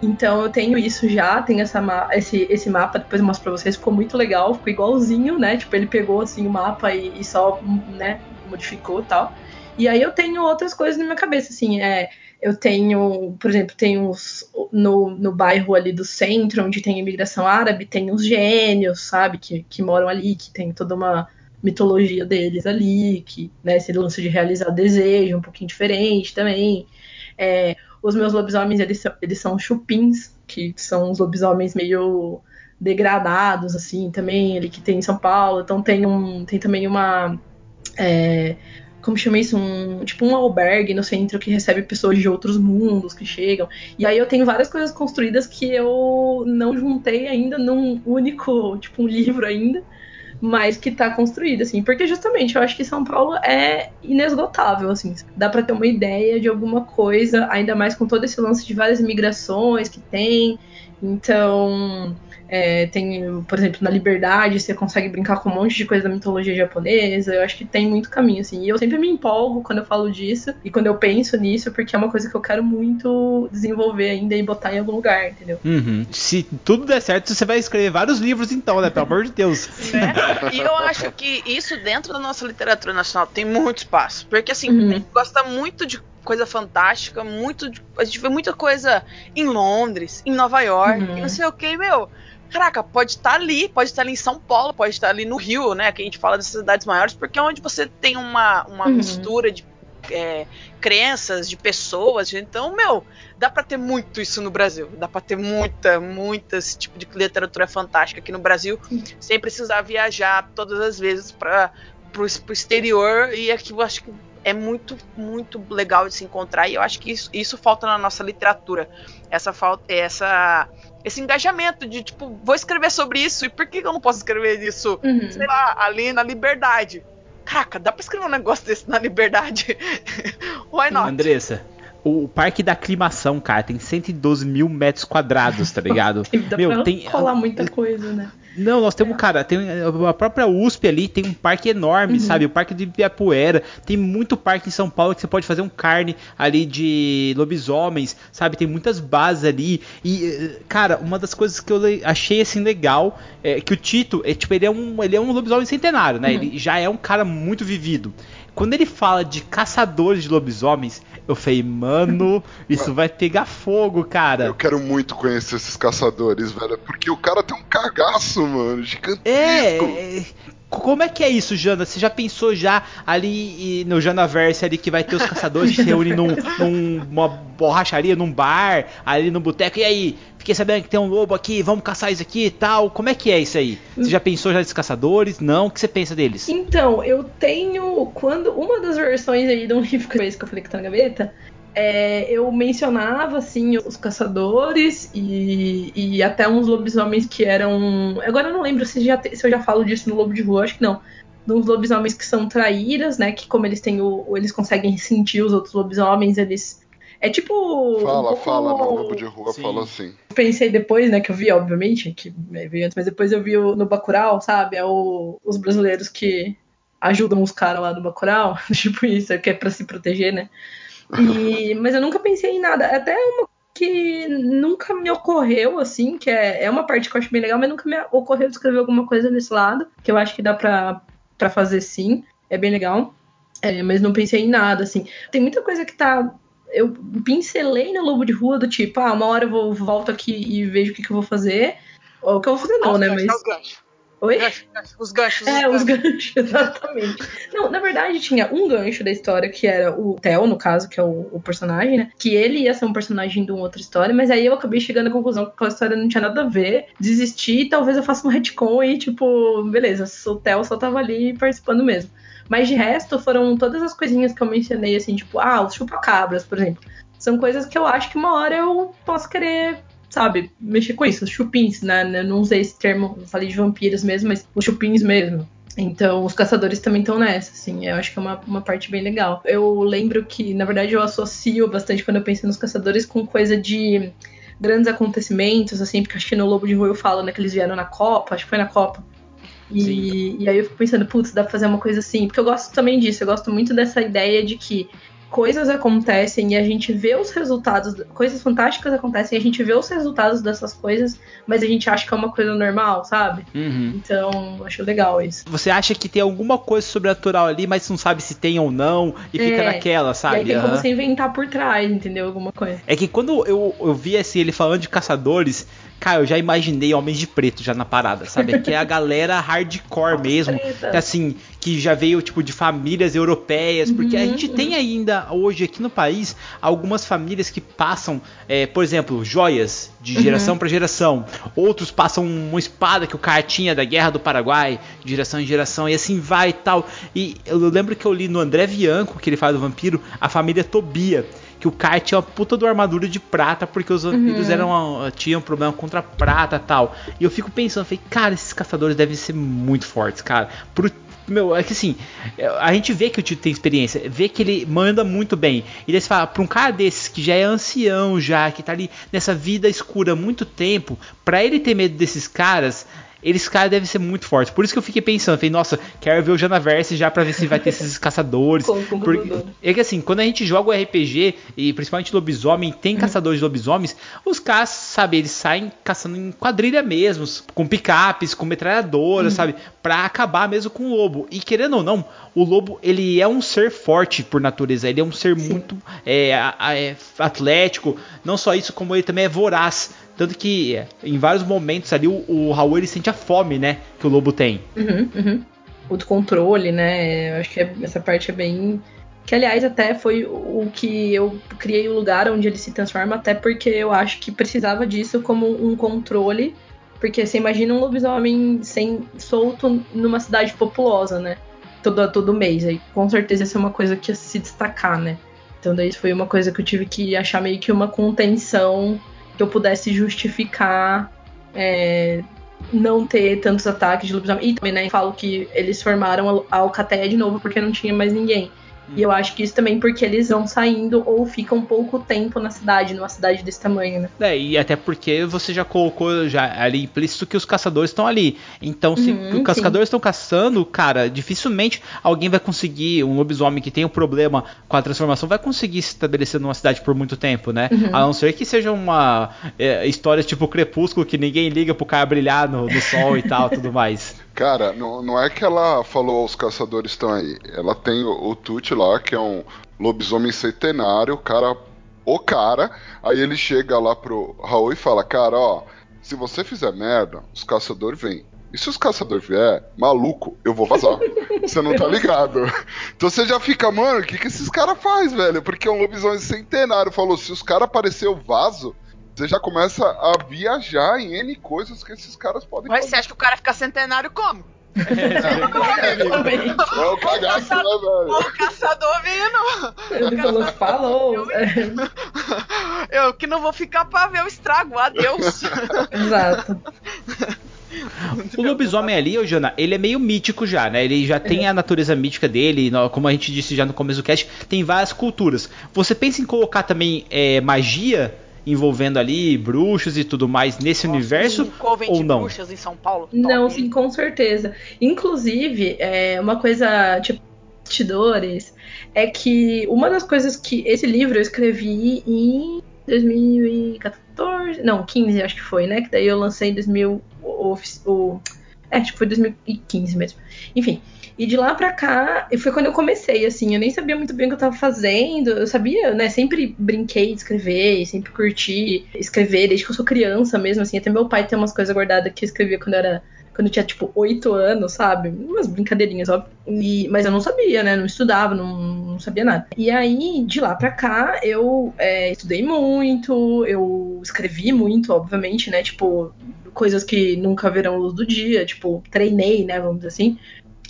Então eu tenho isso já, tenho essa esse, esse mapa, depois eu mostro pra vocês, ficou muito legal, ficou igualzinho, né? Tipo, ele pegou assim o mapa e, e só, né, modificou e tal. E aí eu tenho outras coisas na minha cabeça, assim, é eu tenho, por exemplo, tem uns no, no bairro ali do centro, onde tem imigração árabe, tem os gênios, sabe, que, que moram ali, que tem toda uma mitologia deles ali, que, né, esse lance de realizar desejo um pouquinho diferente também. É, os meus lobisomens, eles são, eles são chupins, que são uns lobisomens meio degradados, assim, também, ali que tem em São Paulo. Então tem, um, tem também uma... É, como chama isso? Um, tipo um albergue no centro que recebe pessoas de outros mundos que chegam. E aí eu tenho várias coisas construídas que eu não juntei ainda num único, tipo, um livro ainda, mas que tá construído, assim. Porque justamente eu acho que São Paulo é inesgotável, assim. Dá para ter uma ideia de alguma coisa, ainda mais com todo esse lance de várias imigrações que tem. Então, é, tem, por exemplo, na Liberdade, você consegue brincar com um monte de coisa da mitologia japonesa. Eu acho que tem muito caminho, assim. E eu sempre me empolgo quando eu falo disso e quando eu penso nisso, porque é uma coisa que eu quero muito desenvolver ainda e botar em algum lugar, entendeu? Uhum. Se tudo der certo, você vai escrever vários livros, então, né? Pelo amor de Deus. Né? E eu acho que isso dentro da nossa literatura nacional tem muito espaço. Porque, assim, uhum. a gente gosta muito de coisa fantástica, muito. A gente vê muita coisa em Londres, em Nova York, uhum. não sei o que, meu. Caraca, pode estar tá ali, pode estar tá ali em São Paulo, pode estar tá ali no Rio, né? Que a gente fala dessas cidades maiores, porque é onde você tem uma, uma uhum. mistura de é, crenças, de pessoas. Então, meu, dá para ter muito isso no Brasil. Dá para ter muita, muita esse tipo de literatura fantástica aqui no Brasil, sem precisar viajar todas as vezes para pro, pro exterior. E aqui eu acho que é muito, muito legal de se encontrar. E eu acho que isso, isso falta na nossa literatura. Essa falta, essa esse engajamento de tipo, vou escrever sobre isso e por que eu não posso escrever isso, uhum. sei lá, ali na liberdade? Caraca, dá pra escrever um negócio desse na liberdade? Why not? Andressa, o parque da aclimação, cara, tem 112 mil metros quadrados, tá ligado? Dá Meu, pra tem colar muita coisa, né? Não, nós temos, cara, tem a própria USP ali, tem um parque enorme, uhum. sabe? O parque de Ibirapuera. Tem muito parque em São Paulo que você pode fazer um carne ali de lobisomens, sabe? Tem muitas bases ali. E, eh, cara, uma das coisas que eu achei assim legal é que o Tito, é, tipo, ele é um, ele é um lobisomem centenário, né? Uhum. Ele já é um cara muito vivido. Quando ele fala de caçadores de lobisomens, eu falei, mano, isso vai pegar fogo, cara. Eu quero muito conhecer esses caçadores, velho. Porque o cara tem um cagaço, mano, gigantesco. É, é como é que é isso, Jana? Você já pensou já ali no Janaverse ali que vai ter os caçadores que se reúnem num, numa borracharia, num bar, ali no boteco, e aí? Fiquei sabendo que tem um lobo aqui, vamos caçar isso aqui e tal. Como é que é isso aí? Você já pensou já nesses caçadores? Não? O que você pensa deles? Então, eu tenho. Quando. Uma das versões aí de um livro que eu falei que tá na gaveta é, eu mencionava assim os caçadores e, e até uns lobisomens que eram. Agora eu não lembro se, já te, se eu já falo disso no Lobo de Rua, acho que não. Uns lobisomens que são traíras, né? Que como eles têm o. Eles conseguem sentir os outros lobisomens, eles. É tipo. Fala, um fala, no Lobo de Rua Sim. fala assim. Pensei depois, né, que eu vi, obviamente, que veio antes, mas depois eu vi o, no Bacurau, sabe? É o, os brasileiros que ajudam os caras lá do Bacurau, tipo isso, é que é pra se proteger, né? E, mas eu nunca pensei em nada. Até uma que nunca me ocorreu, assim, que é, é uma parte que eu acho bem legal, mas nunca me ocorreu escrever alguma coisa nesse lado, que eu acho que dá pra, pra fazer sim. É bem legal. É, mas não pensei em nada, assim. Tem muita coisa que tá. Eu pincelei no Lobo de Rua do tipo, ah, uma hora eu vou, volto aqui e vejo o que, que eu vou fazer. Ou o que eu vou fazer, não, né? ganchos, Mas. Oi? Os ganchos. É, os ganchos, exatamente. Não, na verdade, tinha um gancho da história que era o Theo, no caso, que é o, o personagem, né? Que ele ia ser um personagem de uma outra história, mas aí eu acabei chegando à conclusão que aquela história não tinha nada a ver, desisti, e talvez eu faça um retcon e, tipo, beleza, o Theo só tava ali participando mesmo. Mas de resto, foram todas as coisinhas que eu mencionei, assim, tipo, ah, os chupacabras, por exemplo. São coisas que eu acho que uma hora eu posso querer sabe, mexer com isso, os chupins, né? Eu não usei esse termo, falei de vampiros mesmo, mas os chupins mesmo. Então, os caçadores também estão nessa, assim, eu acho que é uma, uma parte bem legal. Eu lembro que, na verdade, eu associo bastante quando eu penso nos caçadores com coisa de grandes acontecimentos, assim, porque acho que no Lobo de Rua eu falo, né, que eles vieram na Copa, acho que foi na Copa. E, e aí eu fico pensando, putz, dá pra fazer uma coisa assim, porque eu gosto também disso, eu gosto muito dessa ideia de que coisas acontecem e a gente vê os resultados, coisas fantásticas acontecem e a gente vê os resultados dessas coisas, mas a gente acha que é uma coisa normal, sabe? Uhum. Então, acho legal isso. Você acha que tem alguma coisa sobrenatural ali, mas não sabe se tem ou não, e fica É, naquela, sabe? E aí tem como Aham. você inventar por trás, entendeu? Alguma coisa. É que quando eu, eu vi assim, ele falando de caçadores, cara, eu já imaginei Homens de Preto já na parada, sabe? Que é a galera hardcore mesmo. Que, assim, que já veio tipo de famílias europeias, porque a Uhum, gente tem ainda hoje aqui no país algumas famílias que passam, é, por exemplo, joias de Uhum. geração para geração. Outros passam uma espada que o cara tinha da Guerra do Paraguai, de geração em geração, e assim vai e tal. E eu lembro que eu li no André Bianco, que ele fala do vampiro, a família Tobia. Que o cara tinha uma puta uma armadura de prata, porque os vampiros Uhum. eram tinham problema contra a prata e tal. E eu fico pensando, falei, cara, esses caçadores devem ser muito fortes, cara. Pro meu, é que assim, a gente vê que o Tito tem experiência, vê que ele manda muito bem. E daí você fala, pra um cara desses que já é ancião, já, que tá ali nessa vida escura há muito tempo, pra ele ter medo desses caras, eles caras devem ser muito fortes. Por isso que eu fiquei pensando, falei, nossa, quero ver o Janaverse já pra ver se vai ter esses caçadores. Porque, é que assim, quando a gente joga o RPG, e principalmente lobisomem, tem Uhum. caçadores de lobisomens, os caras, sabe, eles saem caçando em quadrilha mesmo, com picapes, com metralhadoras, Uhum. sabe, pra acabar mesmo com o lobo. E querendo ou não, o lobo, ele é um ser forte por natureza, ele é um ser muito é, é, atlético, não só isso, como ele também é voraz. Tanto que é, em vários momentos ali o, o Raul ele sente a fome, né, que o lobo tem. Uhum, uhum. O controle, né? Eu acho que é- essa parte é bem. Que, aliás, até foi o que eu criei o lugar onde ele se transforma, até porque eu acho que precisava disso como um controle. Porque você imagina um lobisomem sem, solto numa cidade populosa, né? Todo, todo mês. Aí com certeza ia ser uma coisa que ia se destacar, né? Então daí foi uma coisa que eu tive que achar meio que uma contenção que eu pudesse justificar é, não ter tantos ataques de lobisomem. E também, né, falo que eles formaram a Alcateia de novo porque não tinha mais ninguém. E eu acho que isso também porque eles vão saindo ou ficam pouco tempo na cidade, numa cidade desse tamanho, né? É, e até porque você já colocou já ali implícito que os caçadores estão ali. Então, se Uhum, os caçadores estão caçando, cara, dificilmente alguém vai conseguir, um lobisomem que tem um problema com a transformação, vai conseguir se estabelecer numa cidade por muito tempo, né? Uhum. A não ser que seja uma é, história tipo Crepúsculo, que ninguém liga pro cara brilhar no, no sol e tal, tudo mais. Cara, não, não é que ela falou os caçadores estão aí. Ela tem o, o Tut lá, que é um lobisomem centenário, o cara. O cara. Aí ele chega lá pro Raul e fala: Cara, ó, se você fizer merda, os caçadores vêm. E se os caçadores vier, maluco, eu vou vazar. Você não tá ligado. Então você já fica, mano, o que, que esses caras faz, velho? Porque é um lobisomem centenário. Falou, se os caras aparecer eu vazo, você já começa a viajar em N coisas que esses caras podem Mas fazer. você acha que o cara fica centenário como? É o cagaço, né, velho? O caçador vindo. Ele falou que falou. Eu que não vou ficar pra ver o estrago. Adeus. Exato. O lobisomem ali, ô Jana, ele é meio mítico já, né? Ele já tem a natureza mítica dele, como a gente disse já no começo do cast, tem várias culturas. Você pensa em colocar também é, magia envolvendo ali bruxos e tudo mais nesse universo Um ou não? bruxas em São Paulo. Não, top. sim, com certeza. Inclusive, é, uma coisa, tipo, bastidores, é que uma das coisas que esse livro eu escrevi em 2014, não, 15 acho que foi, né? Que daí eu lancei em 2000, o, o, é, acho que foi 2015 mesmo. Enfim, e de lá pra cá, foi quando eu comecei, assim, eu nem sabia muito bem o que eu tava fazendo, eu sabia, né, sempre brinquei de escrever, sempre curti escrever, desde que eu sou criança mesmo, assim, até meu pai tem umas coisas guardadas que eu escrevia quando eu era quando eu tinha, tipo, oito anos, sabe? Umas brincadeirinhas, óbvio. E- mas eu não sabia, né? Não estudava, não, não sabia nada. E aí, de lá pra cá, eu é, estudei muito, eu escrevi muito, obviamente, né? Tipo, coisas que nunca verão luz do dia, tipo, treinei, né? Vamos dizer assim.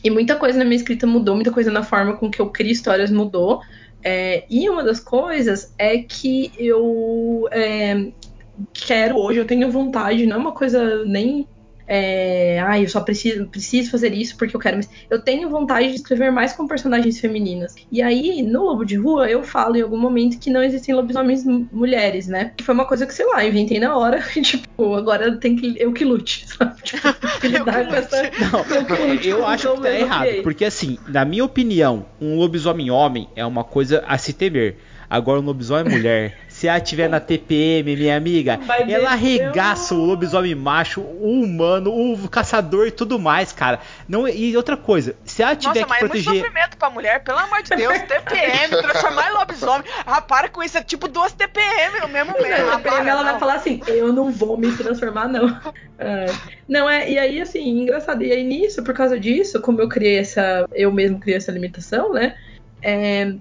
E muita coisa na minha escrita mudou, muita coisa na forma com que eu crio histórias mudou. É, e uma das coisas é que eu é, quero hoje, eu tenho vontade, não é uma coisa nem. É, ah, eu só preciso, preciso fazer isso porque eu quero, mas eu tenho vontade de escrever mais com personagens femininas. E aí, no Lobo de Rua, eu falo em algum momento que não existem lobisomens mulheres, né? Que foi uma coisa que, sei lá, inventei na hora, e, tipo, agora tem que eu que lute, sabe? Tipo, tem que lidar com essa. Não, Eu que lute eu com acho que tá errado. criei. Porque assim, na minha opinião, um lobisomem homem é uma coisa a se temer. Agora, um lobisomem mulher, se ela tiver na TPM, minha amiga, Vai ela arregaça o lobisomem macho, o humano, o caçador e tudo mais, cara. Não, e outra coisa, se ela tiver Nossa, que mas é muito proteger. sofrimento pra mulher, pelo amor de Deus. TPM, transformar em lobisomem. Ah, para com isso, é tipo duas TPM no mesmo mês. Não, a PM para, ela vai não. falar assim, eu não vou me transformar, não. É. não, é, e aí, assim, engraçado, e aí nisso, por causa disso, como eu criei essa, eu mesmo criei essa limitação, né, é,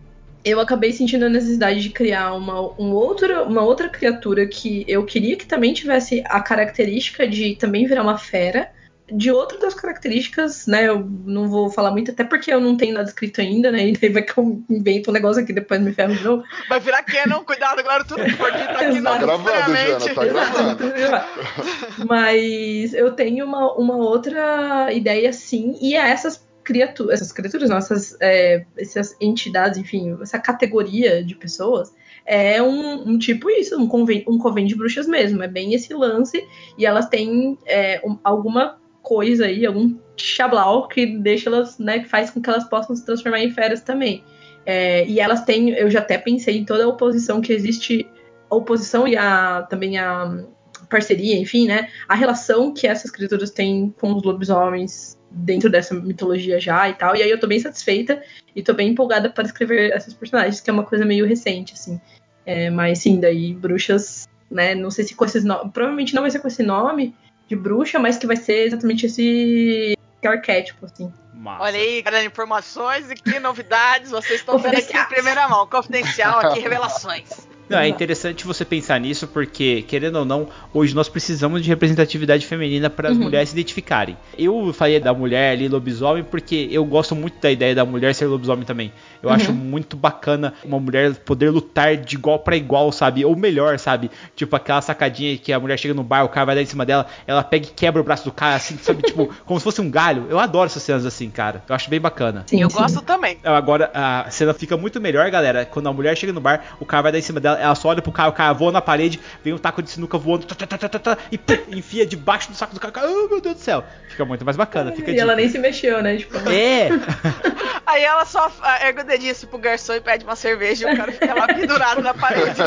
eu acabei sentindo a necessidade de criar uma, um outro, uma outra criatura que eu queria que também tivesse a característica de também virar uma fera, de outras das características, né? Eu não vou falar muito, até porque eu não tenho nada escrito ainda, né? E daí vai que eu invento um negócio aqui depois me ferro de novo. Vai virar Canon, cuidado agora, tudo que for dito aqui Exato. não Tá gravado, Jana, tá gravado. Mas eu tenho uma, uma outra ideia sim, e é essas criaturas, essas criaturas, não, essas, é, essas entidades, enfim, essa categoria de pessoas é um, um tipo isso, um convém, um convém de bruxas mesmo, é bem esse lance, e elas têm é, um- alguma coisa aí, algum chablau que deixa elas, né, que faz com que elas possam se transformar em feras também. É, e elas têm, eu já até pensei em toda a oposição que existe, a oposição e a, também a parceria, enfim, né? A relação que essas criaturas têm com os lobisomens dentro dessa mitologia já e tal. E aí eu tô bem satisfeita e tô bem empolgada para escrever essas personagens, que é uma coisa meio recente, assim. É, mas sim, daí bruxas, né? Não sei se com esses nomes. Provavelmente não vai ser com esse nome de bruxa, mas que vai ser exatamente esse arquétipo, assim. Massa. Olha aí, galera, informações e que novidades vocês estão vendo aqui em primeira mão. Confidencial aqui, revelações. Não, é interessante você pensar nisso porque, querendo ou não, hoje nós precisamos de representatividade feminina para as Uhum. mulheres se identificarem. Eu falei da mulher ali, lobisomem, porque eu gosto muito da ideia da mulher ser lobisomem também. Eu Uhum. acho muito bacana uma mulher poder lutar de igual para igual, sabe? Ou melhor, sabe? Tipo aquela sacadinha que a mulher chega no bar, o cara vai dar em cima dela, ela pega e quebra o braço do cara, assim, sabe? tipo, como se fosse um galho. Eu adoro essas cenas assim, cara. Eu acho bem bacana. Sim, Eu sim. gosto também. Agora, a cena fica muito melhor, galera, quando a mulher chega no bar, o cara vai dar em cima dela, ela só olha pro cara, o cara voa na parede, vem um taco de sinuca voando, tá, tá, tá, tá, e pum, enfia debaixo do saco do cara, cara, oh meu Deus do céu. Fica muito mais bacana, fica E ela nem se mexeu, né? Tipo, É, Aí ela só ah, ergue o dedinho assim pro garçom e pede uma cerveja e o cara fica lá pendurado na parede.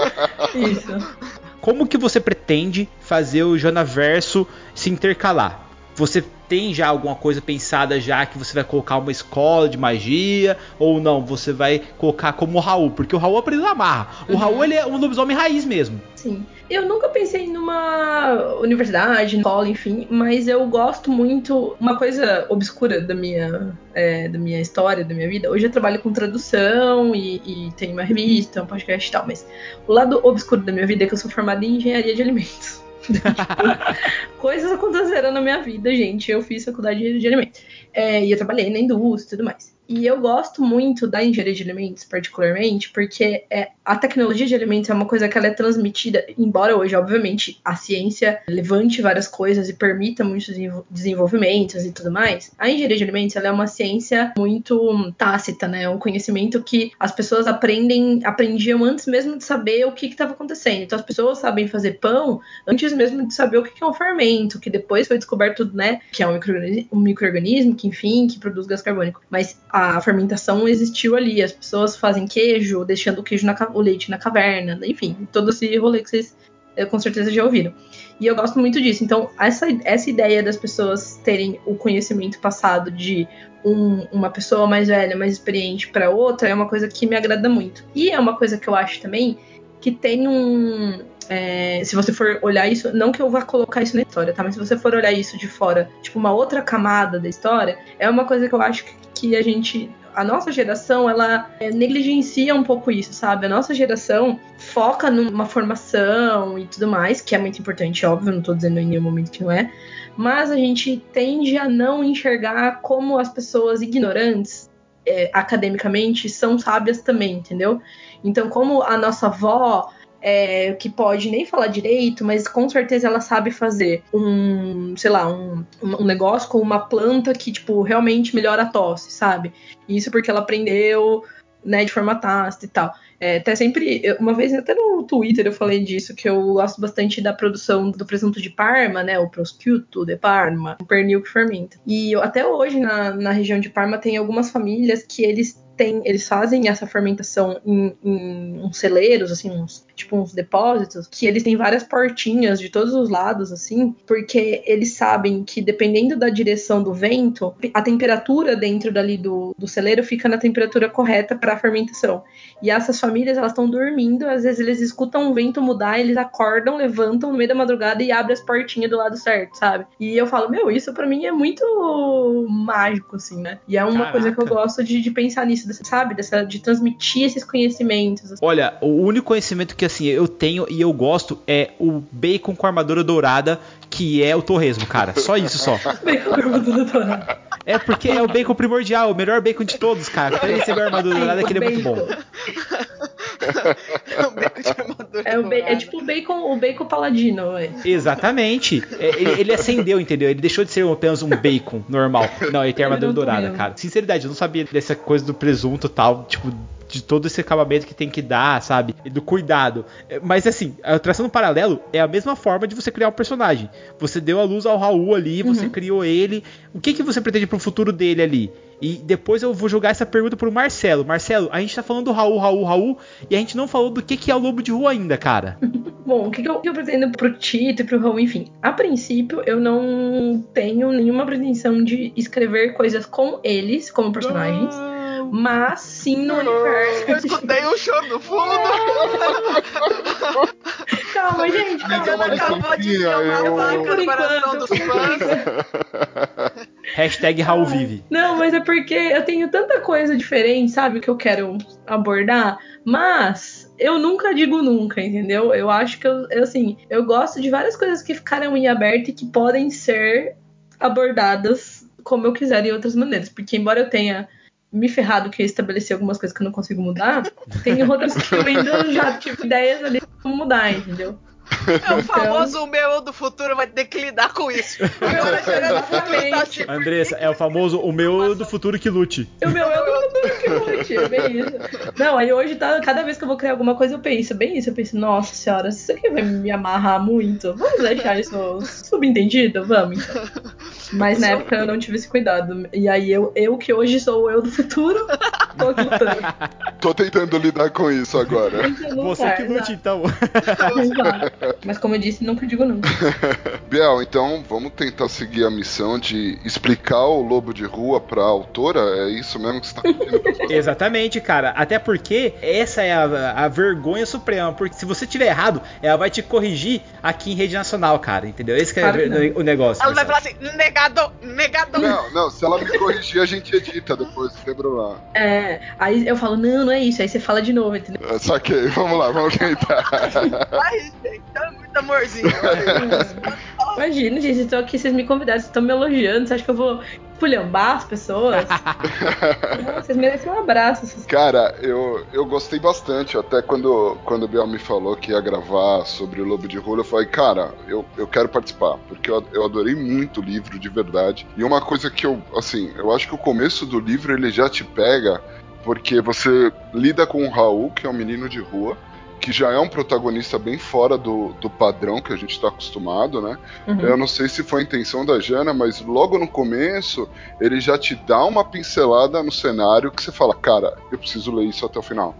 isso. como que você pretende fazer o Janaverso se intercalar? Você tem já alguma coisa pensada já que você vai colocar uma escola de magia ou não? Você vai colocar como o Raul, porque o Raul aprendeu na marra. O Raul ele é um lobisomem raiz mesmo. Sim. Eu nunca pensei numa universidade, escola, enfim, mas eu gosto muito. Uma coisa obscura da minha, é, da minha história, da minha vida. Hoje eu trabalho com tradução e, e tenho uma revista, um podcast e tal, mas o lado obscuro da minha vida é que eu sou formada em engenharia de alimentos. Coisas aconteceram na minha vida, gente. Eu fiz faculdade de engenharia. É, e eu trabalhei na indústria e tudo mais. E eu gosto muito da engenharia de alimentos, particularmente, porque é, a tecnologia de alimentos é uma coisa que ela é transmitida, embora hoje, obviamente, a ciência levante várias coisas e permita muitos desenvolvimentos e tudo mais. A engenharia de alimentos ela é uma ciência muito tácita, né? É um conhecimento que as pessoas aprendem, aprendiam antes mesmo de saber o que estava acontecendo. Então as pessoas sabem fazer pão antes mesmo de saber o que é um fermento, que depois foi descoberto, né, que é um microorganismo, um microorganismo que enfim, que produz gás carbônico. Mas a fermentação existiu ali. As pessoas fazem queijo, deixando o queijo na, o leite na caverna, enfim, todo esse rolê que vocês eh, com certeza já ouviram. E eu gosto muito disso. Então, essa, essa ideia das pessoas terem o conhecimento passado de um, uma pessoa mais velha, mais experiente para outra é uma coisa que me agrada muito. E é uma coisa que eu acho também que tem um. É, se você for olhar isso, não que eu vá colocar isso na história, tá? Mas se você for olhar isso de fora, tipo uma outra camada da história, é uma coisa que eu acho que, que a gente a nossa geração, ela é, negligencia um pouco isso, sabe? A nossa geração foca numa formação e tudo mais, que é muito importante, óbvio, não tô dizendo em nenhum momento que não é, mas a gente tende a não enxergar como as pessoas ignorantes é, academicamente são sábias também, entendeu? Então, como a nossa avó é, que pode nem falar direito, mas com certeza ela sabe fazer um, sei lá, um, um negócio com uma planta que, tipo, realmente melhora a tosse, sabe? Isso porque ela aprendeu, né, de forma tácita e tal. É, até sempre, uma vez até no Twitter eu falei disso, que eu gosto bastante da produção do presunto de Parma, né, o prosciutto de Parma, o pernil que fermenta. E até hoje na, na região de Parma tem algumas famílias que eles tem, eles fazem essa fermentação em, em uns celeiros, assim, uns, tipo uns depósitos, que eles têm várias portinhas de todos os lados, assim, porque eles sabem que dependendo da direção do vento, a temperatura dentro dali do, do celeiro fica na temperatura correta para a fermentação. E essas famílias, elas estão dormindo, às vezes eles escutam o vento mudar, eles acordam, levantam no meio da madrugada e abrem as portinhas do lado certo, sabe? E eu falo, meu, isso para mim é muito mágico, assim, né? E é uma Caraca. coisa que eu gosto de, de pensar nisso, sabe? Dessa, de transmitir esses conhecimentos. Olha, o único conhecimento que assim eu tenho e eu gosto é o bacon com armadura dourada, que é o torresmo, cara. Só isso só. bacon com armadura dourada. É porque é o bacon primordial, o melhor bacon de todos, cara. Quando ele receber a armadura dourada, que ele é muito bom. é o bacon de armadura é, o é tipo o bacon, o bacon paladino, ué. Exatamente. É, ele, ele, acendeu, entendeu? Ele deixou de ser apenas um bacon normal. Não, ele tem armadura dourada, cara. Sinceridade, eu não sabia dessa coisa do presunto e tal. Tipo, de todo esse acabamento que tem que dar, sabe? Do cuidado. É, mas assim, traçando um paralelo, é a mesma forma de você criar um personagem. Você deu a luz ao Raul ali, você uhum. criou ele. O que, que você pretende pro futuro dele ali? E depois eu vou jogar essa pergunta pro Marcelo. Marcelo, a gente tá falando do Raul, Raul, Raul, e a gente não falou do que, que é o Lobo de Rua ainda, cara. Bom, o que, que, eu, que eu pretendo pro Tito e pro Raul, enfim. A princípio, eu não tenho nenhuma pretensão de escrever coisas com eles como personagens. Ah mas sim no universo. Eu escutei um choro no fundo. calma, gente, calma. Acabou de ser uma vaca no coração dos fãs. Hashtag Raul Vive. Não, mas é porque eu tenho tanta coisa diferente, sabe, que eu quero abordar, mas eu nunca digo nunca, entendeu? Eu acho que eu, eu assim, eu gosto de várias coisas que ficaram em aberto e que podem ser abordadas como eu quiser em outras maneiras, porque embora eu tenha me ferrado que eu estabeleci algumas coisas que eu não consigo mudar, tem outras que eu ainda já tive ideias ali como mudar, entendeu? É o então... famoso o meu do futuro vai ter que lidar com isso. O meu futuro tá tipo... Andressa, é o famoso o meu do futuro que lute. O meu é do futuro que lute, é bem isso. Não, aí hoje, tá, cada vez que eu vou criar alguma coisa, eu penso bem isso. Eu penso, nossa senhora, isso aqui vai me amarrar muito. Vamos deixar isso subentendido? Vamos, então. Mas na época eu não tive esse cuidado. E aí eu, eu que hoje sou eu do futuro, tô aqui lutando. Tô tentando lidar com isso agora. Você que lute, então. Mas como eu disse, nunca digo nunca. Biel, então vamos tentar seguir a missão de explicar o lobo de rua pra autora? É isso mesmo que você tá pedindo Exatamente, cara. Até porque essa é a, a, vergonha suprema. Porque se você tiver errado, ela vai te corrigir aqui em rede nacional, cara. Entendeu? Esse é claro o negócio. Ela vai falar assim, negado, negado. Não, não, se ela me corrigir, a gente edita depois, sem problema. É, aí eu falo, não, não é isso. Aí você fala de novo, entendeu? É, saquei, vamos lá, vamos tentar. Ai, gente, é muito amorzinho. Imagina, gente, eu tô aqui, vocês me convidaram, vocês estão me elogiando, você acha que eu vou esculhambar as pessoas? Não, vocês merecem um abraço. Vocês... Cara, eu, eu gostei bastante. Até quando, quando o Biel me falou que ia gravar sobre o Lobo de Rolo, eu falei, cara, eu, eu quero participar. Porque eu, eu adorei muito o livro, de verdade. E uma coisa que eu, assim, eu acho que o começo do livro ele já te pega. Porque você lida com o Raul, que é um menino de rua, que já é um protagonista bem fora do, do padrão que a gente está acostumado, né? Uhum. Eu não sei se foi a intenção da Jana, mas logo no começo ele já te dá uma pincelada no cenário que você fala, cara, eu preciso ler isso até o final.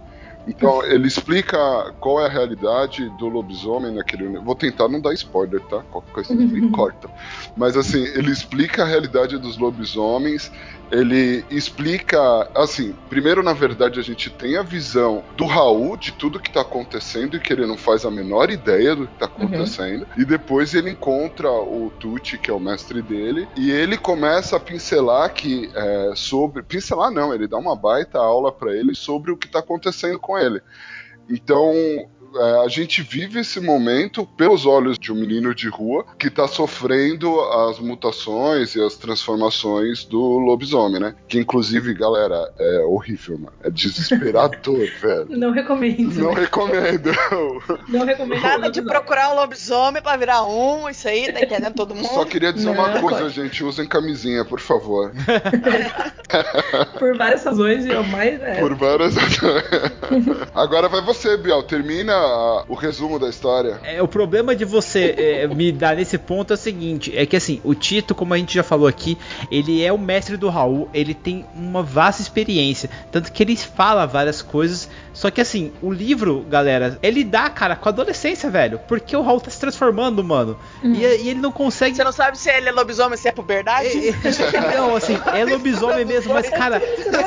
Então, ele explica qual é a realidade do lobisomem naquele. Vou tentar não dar spoiler, tá? Qualquer coisa me corta. Mas, assim, ele explica a realidade dos lobisomens. Ele explica. Assim, primeiro, na verdade, a gente tem a visão do Raul de tudo que tá acontecendo e que ele não faz a menor ideia do que tá acontecendo. Uhum. E depois ele encontra o Tucci, que é o mestre dele, e ele começa a pincelar que. É, sobre. Pincelar não, ele dá uma baita aula para ele sobre o que tá acontecendo com ele. Então, a gente vive esse momento pelos olhos de um menino de rua que está sofrendo as mutações e as transformações do lobisomem, né? Que inclusive, galera, é horrível, mano. É desesperador, velho. Não recomendo. Não recomendo. Não recomendo. Nada de procurar um lobisomem pra virar um, isso aí, tá entendendo todo mundo? Só queria dizer Não, uma coisa, pode. gente. Usem camisinha, por favor. Por várias razões, e o mais é. Por várias. Agora vai você, Biel. Termina o resumo da história. É, o problema de você é, me dar nesse ponto é o seguinte: é que assim, o Tito, como a gente já falou aqui, ele é o mestre do Raul, ele tem uma vasta experiência. Tanto que ele fala várias coisas. Só que assim, o livro, galera, ele dá, cara, com a adolescência, velho. Porque o Raul tá se transformando, mano. E, e ele não consegue. Você não sabe se ele é lobisomem, se é puberdade? Não, assim, é lobisomem mesmo, mas, cara,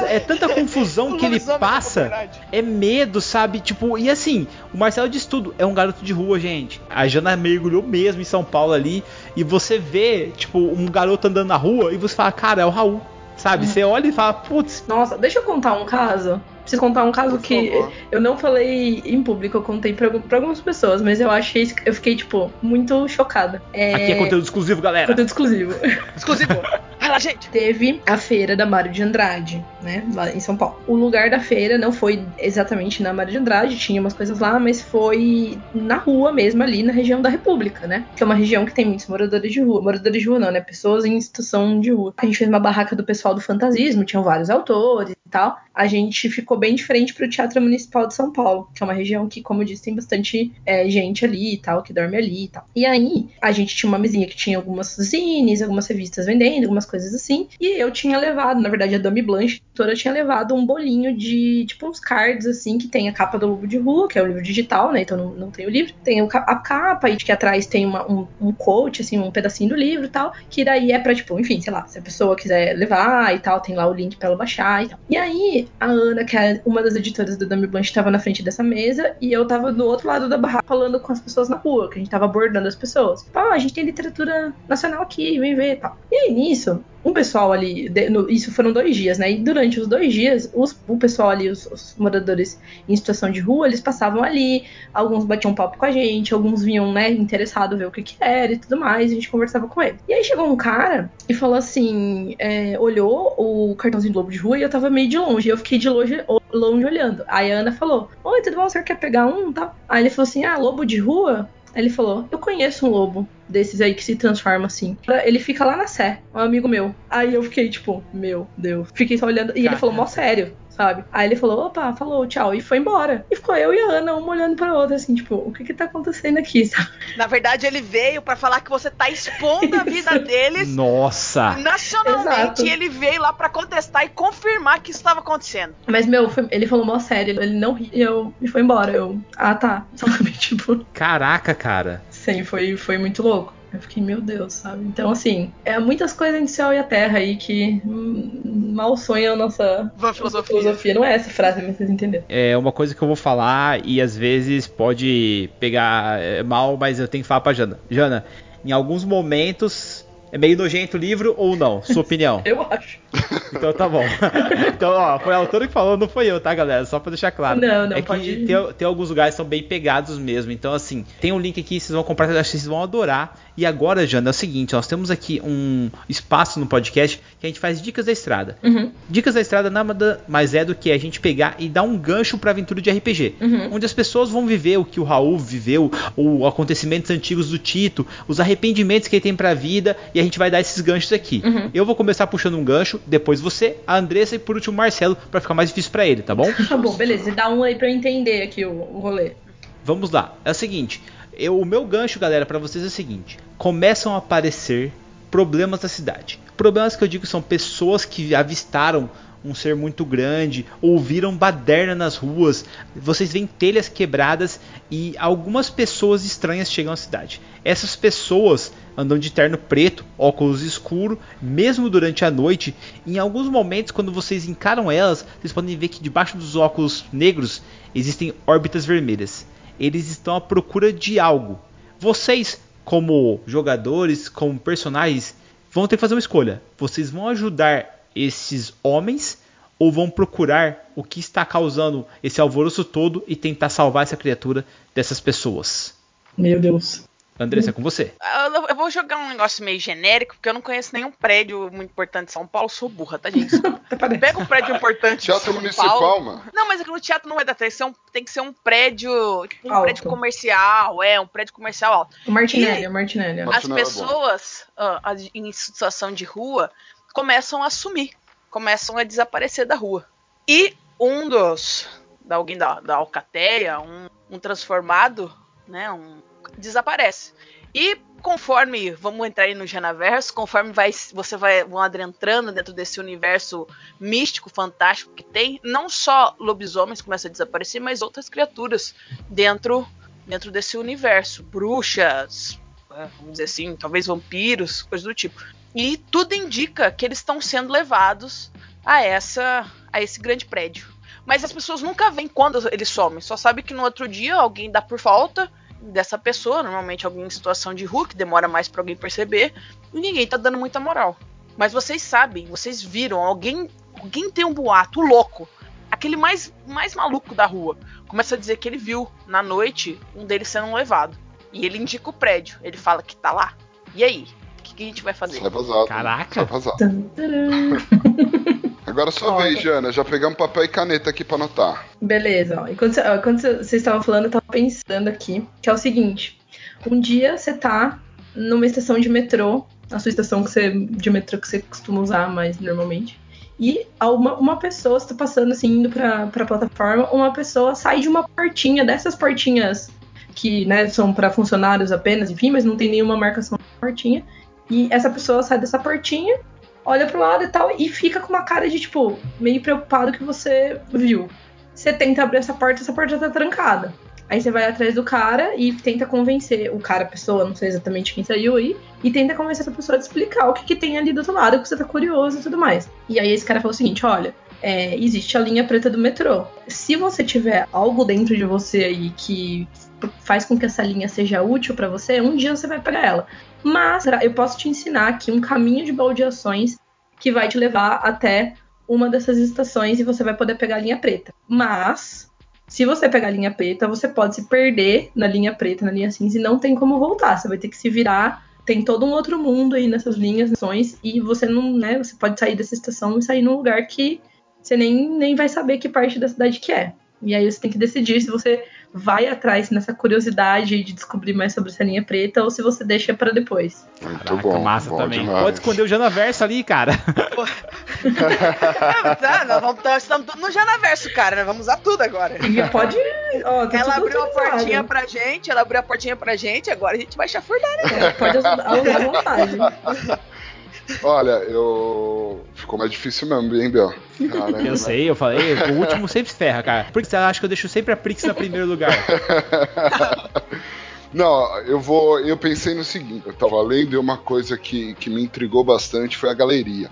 é tanta confusão que ele passa, é medo, sabe? Tipo, e assim, o Marcelo diz tudo, é um garoto de rua, gente. A Jana mergulhou mesmo em São Paulo ali, e você vê, tipo, um garoto andando na rua, e você fala, cara, é o Raul, sabe? Você olha e fala, putz. Nossa, deixa eu contar um caso. Preciso contar um caso que eu não falei em público, eu contei pra, pra algumas pessoas, mas eu achei, eu fiquei, tipo, muito chocada. É... Aqui é conteúdo exclusivo, galera. Conteúdo exclusivo. Exclusivo. Vai lá, gente. Teve a feira da Mário de Andrade, né? Lá em São Paulo. O lugar da feira não foi exatamente na Mário de Andrade, tinha umas coisas lá, mas foi na rua mesmo, ali na região da República, né? Que é uma região que tem muitos moradores de rua. Moradores de rua não, né? Pessoas em situação de rua. A gente fez uma barraca do pessoal do fantasismo, tinham vários autores e tal. A gente ficou bem diferente pro Teatro Municipal de São Paulo, que é uma região que, como eu disse, tem bastante é, gente ali e tal, que dorme ali e tal. E aí, a gente tinha uma mesinha que tinha algumas zines, algumas revistas vendendo, algumas coisas assim. E eu tinha levado, na verdade, a Dami Blanche, a editora, tinha levado um bolinho de, tipo, uns cards, assim, que tem a capa do Lobo de Rua, que é o livro digital, né? Então não, não tem o livro. Tem a capa, e que atrás tem uma- um, um quote, assim, um pedacinho do livro e tal. Que daí é pra, tipo, enfim, sei lá, se a pessoa quiser levar e tal, tem lá o link pra ela baixar e tal. E aí, a Ana, que é uma das editoras do Dami Blanche, tava na frente dessa mesa e eu tava do outro lado da barraca falando com as pessoas na rua, que a gente tava abordando as pessoas. Tipo, ah, a gente tem literatura nacional aqui, vem ver e tal. E aí, nisso, um pessoal ali, de- no- isso foram dois dias, né? E durante os dois dias, os- o pessoal ali, os, os moradores em situação de rua, eles passavam ali, alguns batiam papo com a gente, alguns vinham, né, interessados ver o que que era e tudo mais, a gente conversava com ele. E aí chegou um cara e falou assim, é, olhou o cartãozinho do Lobo de Rua e eu tava meio de longe, e eu fiquei de longe, longe olhando. Aí a Ana falou, oi, tudo bom, o senhor quer pegar um, tá? Aí ele falou assim, ah, Lobo de Rua? Aí ele falou: Eu conheço um lobo desses aí que se transforma assim. Ele fica lá na Sé, um amigo meu. Aí eu fiquei tipo, meu Deus. Fiquei só olhando. E ele falou mó sério, sabe? Aí ele falou: opa, falou, tchau. E foi embora. E ficou eu e a Ana, uma olhando pra outra, assim, tipo, o que que tá acontecendo aqui, sabe? Na verdade, ele veio pra falar que você tá expondo a vida deles Nossa. nacionalmente Exato. e ele veio lá pra contestar e confirmar que isso estava acontecendo. Mas, meu, foi- ele falou mó sério, ele não ria e eu e foi embora. Eu, ah, tá. Sabe? Tipo, Caraca, cara. Sim, foi, foi muito louco. Eu fiquei, meu Deus, sabe? Então, assim, é muitas coisas entre o céu e a terra aí que hum, mal sonham a nossa filosofia. filosofia. Não é essa frase, mas vocês entenderam. É uma coisa que eu vou falar e às vezes pode pegar é, mal, mas eu tenho que falar pra Jana. Jana, em alguns momentos É meio nojento o livro ou não? Sua opinião? Eu acho. Então tá bom. Então, ó, foi a autora que falou, não foi eu, tá, galera? Só pra deixar claro. Não, não, é pode- que tem, tem alguns lugares que são bem pegados mesmo. Então, assim, tem um link aqui, vocês vão comprar, acho que vocês vão adorar. E agora, Jana, é o seguinte, nós temos aqui um espaço no podcast que a gente faz dicas da estrada. Uhum. Dicas da estrada nada mais é do que a gente pegar e dar um gancho pra aventura de RPG. Uhum. Onde as pessoas vão viver o que o Raul viveu, os acontecimentos antigos do Tito, os arrependimentos que ele tem pra vida, e a gente vai dar esses ganchos aqui. Uhum. Eu vou começar puxando um gancho, depois você, a Andressa e por último o Marcelo, pra ficar mais difícil pra ele, tá bom? Tá bom, beleza. Dá um aí pra eu entender aqui o, o rolê. Vamos lá. É o seguinte, eu, o meu gancho, galera, pra vocês é o seguinte: começam a aparecer problemas da cidade. Problemas que eu digo são pessoas que avistaram um ser muito grande, ouviram baderna nas ruas, vocês veem telhas quebradas e algumas pessoas estranhas chegam à cidade. Essas pessoas andam de terno preto, óculos escuro, mesmo durante a noite. Em alguns momentos, quando vocês encaram elas, vocês podem ver que debaixo dos óculos negros existem órbitas vermelhas. Eles estão à procura de algo. Vocês, como jogadores, como personagens, vão ter que fazer uma escolha. Vocês vão ajudar esses homens ou vão procurar o que está causando esse alvoroço todo e tentar salvar essa criatura dessas pessoas? Meu Deus. Andressa, é com você. Eu, eu vou jogar um negócio meio genérico, porque eu não conheço nenhum prédio muito importante de São Paulo. Sou burra, tá, gente? Pega um prédio importante de Teatro São Municipal, Paulo. mano. Não, mas aqui no teatro não vai dar que ser um, tem que ser um prédio. Um Alto. prédio comercial, é, um prédio comercial alto. O Martinelli, E o Martinelli. ó. As Martinelli é pessoas ah, as- em situação de rua começam a sumir, começam a desaparecer da rua. E um dos. Da alguém da, da Alcatéia, um, um transformado, né? Um, desaparece. E conforme vamos entrar aí no Genaverso, conforme vai, você vai vão adentrando dentro desse universo místico, fantástico que tem, não só lobisomens começam a desaparecer, mas outras criaturas dentro dentro desse universo, bruxas, é, vamos dizer assim, talvez vampiros, coisas do tipo. E tudo indica que eles estão sendo levados a essa a esse grande prédio. Mas as pessoas nunca veem quando eles somem, só sabe que no outro dia alguém dá por falta dessa pessoa, normalmente alguém em situação de rua, que demora mais pra alguém perceber, e ninguém tá dando muita moral. Mas vocês sabem, vocês viram, alguém, alguém tem um boato louco, aquele mais, mais maluco da rua, começa a dizer que ele viu na noite um deles sendo levado. E ele indica o prédio, ele fala que tá lá. E aí? O que, que a gente vai fazer? Sai vazado. Caraca. Sai vazado. Agora é sua Olha. vez, Jana. Já pegamos papel e caneta aqui pra anotar. Beleza, ó. Enquanto, ó, vocês estavam falando, eu tava pensando aqui, que é o seguinte. Um dia você tá numa estação de metrô, a sua estação que você, de metrô que você costuma usar mais normalmente. E uma, uma pessoa, você tá passando assim, indo pra, pra plataforma, uma pessoa sai de uma portinha, dessas portinhas que né, são pra funcionários apenas, enfim, mas não tem nenhuma marcação na portinha. E essa pessoa sai dessa portinha, olha pro lado e tal, e fica com uma cara de, tipo, meio preocupado que você viu. Você tenta abrir essa porta, essa porta tá trancada. Aí você vai atrás do cara e tenta convencer o cara, a pessoa, não sei exatamente quem saiu aí, e tenta convencer essa pessoa a explicar o que, que tem ali do outro lado, que você tá curioso e tudo mais. E aí esse cara falou o seguinte: olha, é, existe a linha preta do metrô. Se você tiver algo dentro de você aí que faz com que essa linha seja útil pra você, um dia você vai pegar ela. Mas eu posso te ensinar aqui um caminho de baldeações que vai te levar até uma dessas estações e você vai poder pegar a linha preta. Mas, se você pegar a linha preta, você pode se perder na linha preta, na linha cinza e não tem como voltar. Você vai ter que se virar. Tem todo um outro mundo aí nessas linhas, e você não, né? Você pode sair dessa estação e sair num lugar que você nem, nem vai saber que parte da cidade que é. E aí você tem que decidir se você vai atrás nessa curiosidade de descobrir mais sobre essa linha preta ou se você deixa pra depois. Muito Caraca, bom. massa bom também. demais. Pode esconder o Janaverso ali, cara. tá, nós vamos, nós estamos tudo no Janaverso, cara. Nós vamos usar tudo agora. E pode. Ó, tá ela abriu a portinha pra gente, ela abriu a portinha pra gente, agora a gente vai chafurdar, né? É, pode usar à vontade. Olha, eu. Ficou mais difícil mesmo, hein, Bel? Caramba. Eu sei, eu falei, o último sempre se ferra, cara. Por que você acha que eu deixo sempre a Prix na primeiro lugar? Não, eu vou. Eu pensei no seguinte, eu tava lendo e uma coisa que, que me intrigou bastante foi a galeria.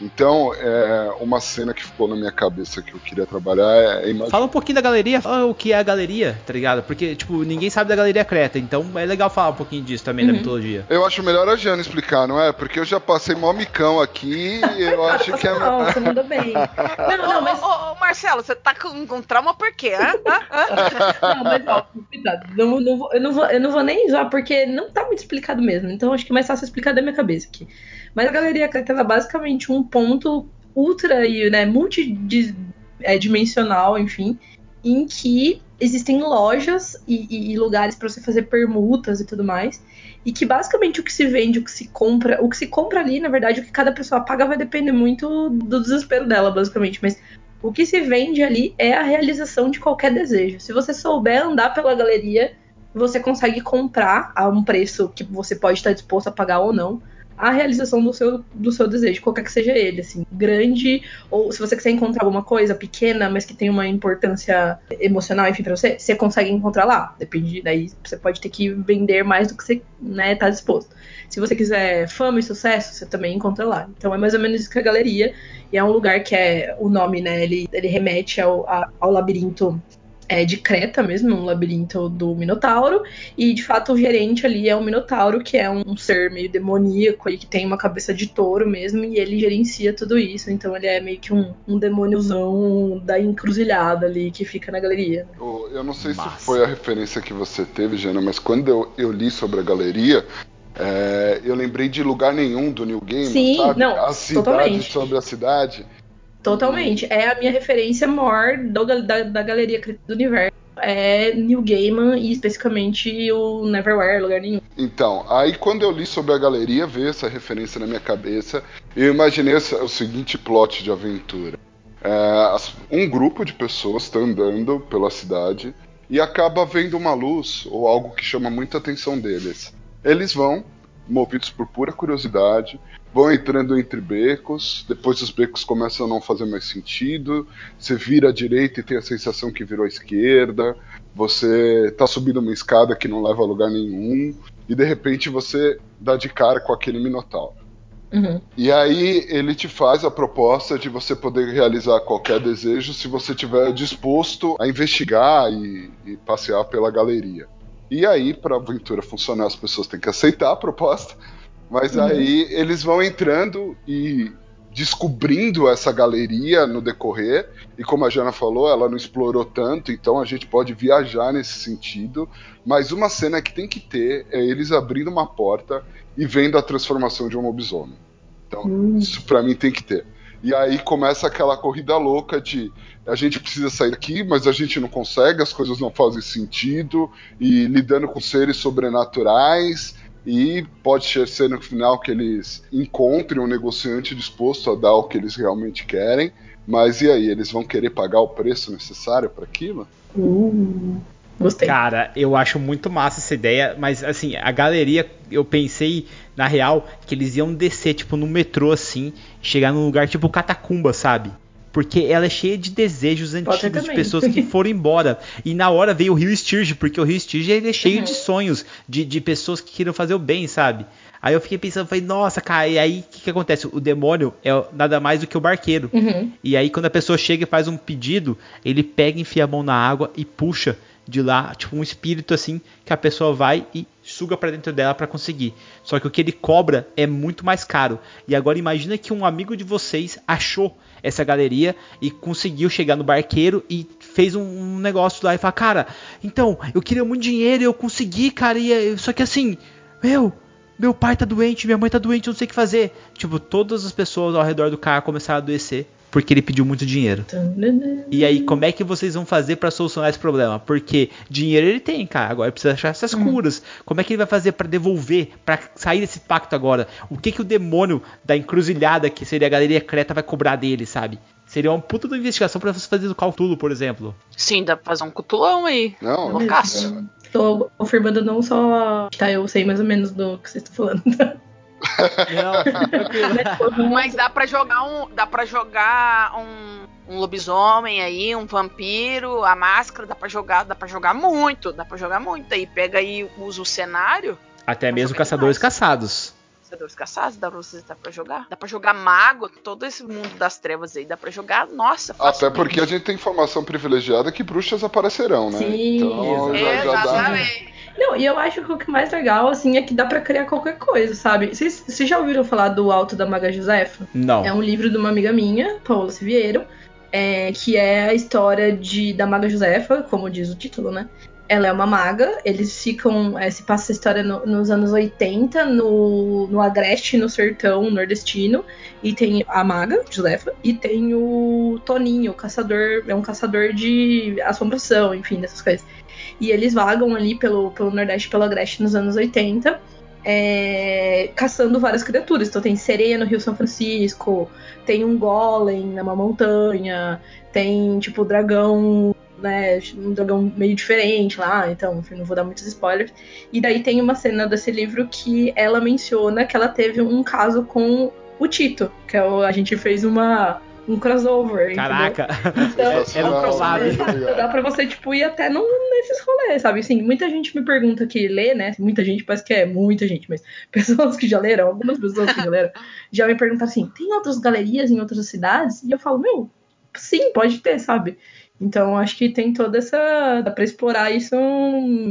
Então, é, uma cena que ficou na minha cabeça que eu queria trabalhar é. Fala um pouquinho da galeria, fala o que é a galeria, tá ligado? Porque, tipo, ninguém sabe da galeria Creta, então é legal falar um pouquinho disso também, Uhum. da mitologia. Eu acho melhor a Jana explicar, não é? Porque eu já passei mó micão aqui e eu acho que é. Não, você mandou bem. Não, não, mas Ô, ô, ô, Marcelo, você tá com, com trauma por quê? Hã? Hã? Hã? Não, mas ó, cuidado. Não, não vou- eu, não vou, eu não vou nem usar, porque não tá muito explicado mesmo. Então acho que é mais fácil explicar da minha cabeça aqui. Mas a Galeria Creta ela é basicamente um ponto ultra e né, multidimensional, enfim, em que existem lojas e, e- e lugares para você fazer permutas e tudo mais. E que basicamente o que se vende, o que se compra, o que se compra ali, na verdade, o que cada pessoa paga vai depender muito do desespero dela, basicamente. Mas o que se vende ali é a realização de qualquer desejo. Se você souber andar pela galeria, você consegue comprar a um preço que você pode estar disposto a pagar ou não a realização do seu, do seu desejo, qualquer que seja ele, assim, grande, ou se você quiser encontrar alguma coisa pequena, mas que tem uma importância emocional, enfim, pra você, você consegue encontrar lá. Depende, daí você pode ter que vender mais do que você, né, tá disposto. Se você quiser fama e sucesso, você também encontra lá. Então é mais ou menos isso que a galeria, e é um lugar que é, o nome, né, ele, ele remete ao, a- ao labirinto é, de Creta mesmo, um labirinto do Minotauro, e de fato o gerente ali é um Minotauro, que é um ser meio demoníaco e que tem uma cabeça de touro mesmo, e ele gerencia tudo isso, então ele é meio que um, um demôniozão da encruzilhada ali que fica na galeria. Eu eu não sei Massa. se foi a referência que você teve, Jana, mas quando eu, eu li sobre a galeria, é, eu lembrei de lugar nenhum do New Game, Sim, sabe? não, a cidade totalmente. sobre a cidade. Totalmente. É a minha referência maior do da, da galeria do universo. É New Gaiman e especificamente o Neverwhere, lugar nenhum. Então, aí quando eu li sobre a galeria, veio essa referência na minha cabeça, eu imaginei o seguinte plot de aventura. É, um grupo de pessoas está andando pela cidade e acaba vendo uma luz ou algo que chama muita atenção deles. Eles vão, movidos por pura curiosidade, vão entrando entre becos, depois os becos começam a não fazer mais sentido, você vira à direita e tem a sensação que virou à esquerda, você tá subindo uma escada que não leva a lugar nenhum, e de repente você dá de cara com aquele minotauro. Uhum. E aí ele te faz a proposta de você poder realizar qualquer desejo se você estiver disposto a investigar e, e passear pela galeria. E aí, para a aventura funcionar, as pessoas têm que aceitar a proposta. Mas Uhum. aí eles vão entrando e descobrindo essa galeria no decorrer. E como a Jana falou, ela não explorou tanto, então a gente pode viajar nesse sentido. Mas uma cena que tem que ter é eles abrindo uma porta e vendo a transformação de um lobisomem. Então, Hum. isso pra mim tem que ter. E aí começa aquela corrida louca de a gente precisa sair daqui, mas a gente não consegue, as coisas não fazem sentido, e lidando com seres sobrenaturais, e pode ser no final que eles encontrem um negociante disposto a dar o que eles realmente querem, mas e aí, eles vão querer pagar o preço necessário para aquilo? Uh, gostei. Cara, eu acho muito massa essa ideia, mas assim, a galeria, eu pensei, na real, que eles iam descer, tipo, no metrô assim, chegar num lugar tipo catacumba, sabe? Porque ela é cheia de desejos antigos de pessoas que foram embora. E na hora veio o Rio Stirge, porque o Rio Stirge ele é cheio Uhum. de sonhos, de, de pessoas que queriam fazer o bem, sabe? Aí eu fiquei pensando, falei, nossa, cara, e aí o que, que acontece? O demônio é nada mais do que o barqueiro. Uhum. E aí, quando a pessoa chega e faz um pedido, ele pega, enfia a mão na água e puxa de lá, tipo um espírito assim, que a pessoa vai e suga pra dentro dela pra conseguir. Só que o que ele cobra é muito mais caro. E agora imagina que um amigo de vocês achou essa galeria e conseguiu chegar no barqueiro e fez um, um negócio lá e fala, cara, então, eu queria muito dinheiro e eu consegui, cara, e eh, só que assim, meu, meu pai tá doente, minha mãe tá doente, eu não sei o que fazer. Tipo, todas as pessoas ao redor do cara começaram a adoecer porque ele pediu muito dinheiro. E aí, como é que vocês vão fazer pra solucionar esse problema? Porque dinheiro ele tem, cara. Agora ele precisa achar essas curas. Como é que ele vai fazer pra devolver, pra sair desse pacto agora? O que que o demônio da encruzilhada, que seria a Galeria Creta, vai cobrar dele, sabe? Seria uma puta da investigação pra você fazer do Cálculo, por exemplo. Sim, dá pra fazer um cutulão aí. Não, Loucaço. Tô confirmando não só. Tá, eu sei mais ou menos do que vocês estão falando. Não, Mas dá pra jogar um. Dá para jogar um, um lobisomem aí, um vampiro, a máscara, dá pra jogar, dá para jogar muito, dá pra jogar muito. Aí pega aí, usa o cenário. Até mesmo caçadores demais. caçados. Caçadores Caçados, dá pra você dá pra jogar. Dá pra jogar Mago, todo esse mundo das trevas aí, dá pra jogar, nossa, Até porque a gente tem informação privilegiada que bruxas aparecerão, né? Sim, então já, já dá. Não, e eu acho que o que mais legal, assim, é que dá pra criar qualquer coisa, sabe? Vocês já ouviram falar do Alto da Maga Josefa? Não. É um livro de uma amiga minha, Paola Siviero, é, que é a história de, da Maga Josefa, como diz o título, né? Ela é uma maga, eles ficam. é, se passa a história no- nos anos 80, no, no Agreste, no sertão nordestino. E tem a maga, Josefa, e tem o Toninho, o caçador. É um caçador de assombração, enfim, dessas coisas. E eles vagam ali pelo, pelo Nordeste pelo Agreste nos anos 80, é, caçando várias criaturas. Então tem sereia no Rio São Francisco, tem um golem numa montanha, tem tipo dragão, né, um dragão meio diferente lá, então, enfim, não vou dar muitos spoilers. E daí tem uma cena desse livro que ela menciona que ela teve um caso com o Tito, que é a gente fez uma um crossover, entendeu? Caraca. Então, É- é um crossover. Dá pra você, tipo, ir até num, nesses rolês, sabe? Assim, muita gente me pergunta que lê, né? Muita gente, parece que é muita gente, mas pessoas que já leram, algumas pessoas que já leram, já me perguntaram assim: tem outras galerias em outras cidades? E eu falo, meu, sim, pode ter, sabe? Então acho que tem toda essa. dá pra explorar isso,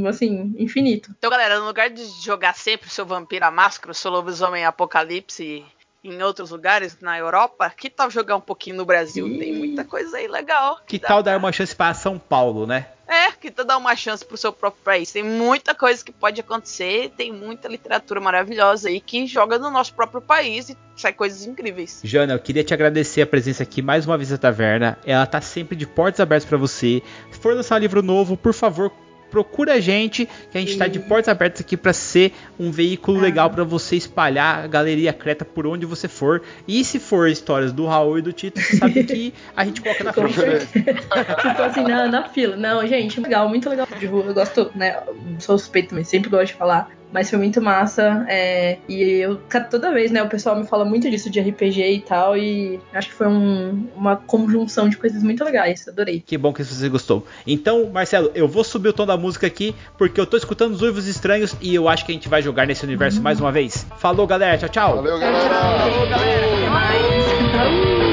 assim, infinito. Então, galera, no lugar de jogar sempre o seu Vampira Máscara, o seu Lobisomem Apocalipse em outros lugares na Europa, que tal jogar um pouquinho no Brasil? Tem muita coisa aí legal. Que dá tal pra- dar uma chance para São Paulo, né? É, que tal dar uma chance pro seu próprio país? Tem muita coisa que pode acontecer, tem muita literatura maravilhosa aí que joga no nosso próprio país e sai coisas incríveis. Jana, eu queria te agradecer a presença aqui mais uma vez na taverna. Ela tá sempre de portas abertas pra você. Se for lançar um livro novo, por favor, procura a gente, que a gente tá de portas abertas aqui pra ser um veículo legal pra você espalhar a Galeria Creta por onde você for. E se for histórias do Raul e do Tito, você sabe que a gente coloca na frente. tipo assim, na, na fila. Não, gente, legal, muito legal. Tipo, eu gosto, né? Sou suspeito também, sempre gosto de falar. Mas foi muito massa. é, e eu, toda vez, né, o pessoal me fala muito disso de RPG e tal. E acho que foi um- uma conjunção de coisas muito legais. Adorei. Que bom que você gostou. Então, Marcelo, eu vou subir o tom da música aqui, porque eu tô escutando os uivos estranhos e eu acho que a gente vai jogar nesse universo mais uma vez. Falou, galera. Tchau, tchau. Valeu, galera! Até mais. Tchau.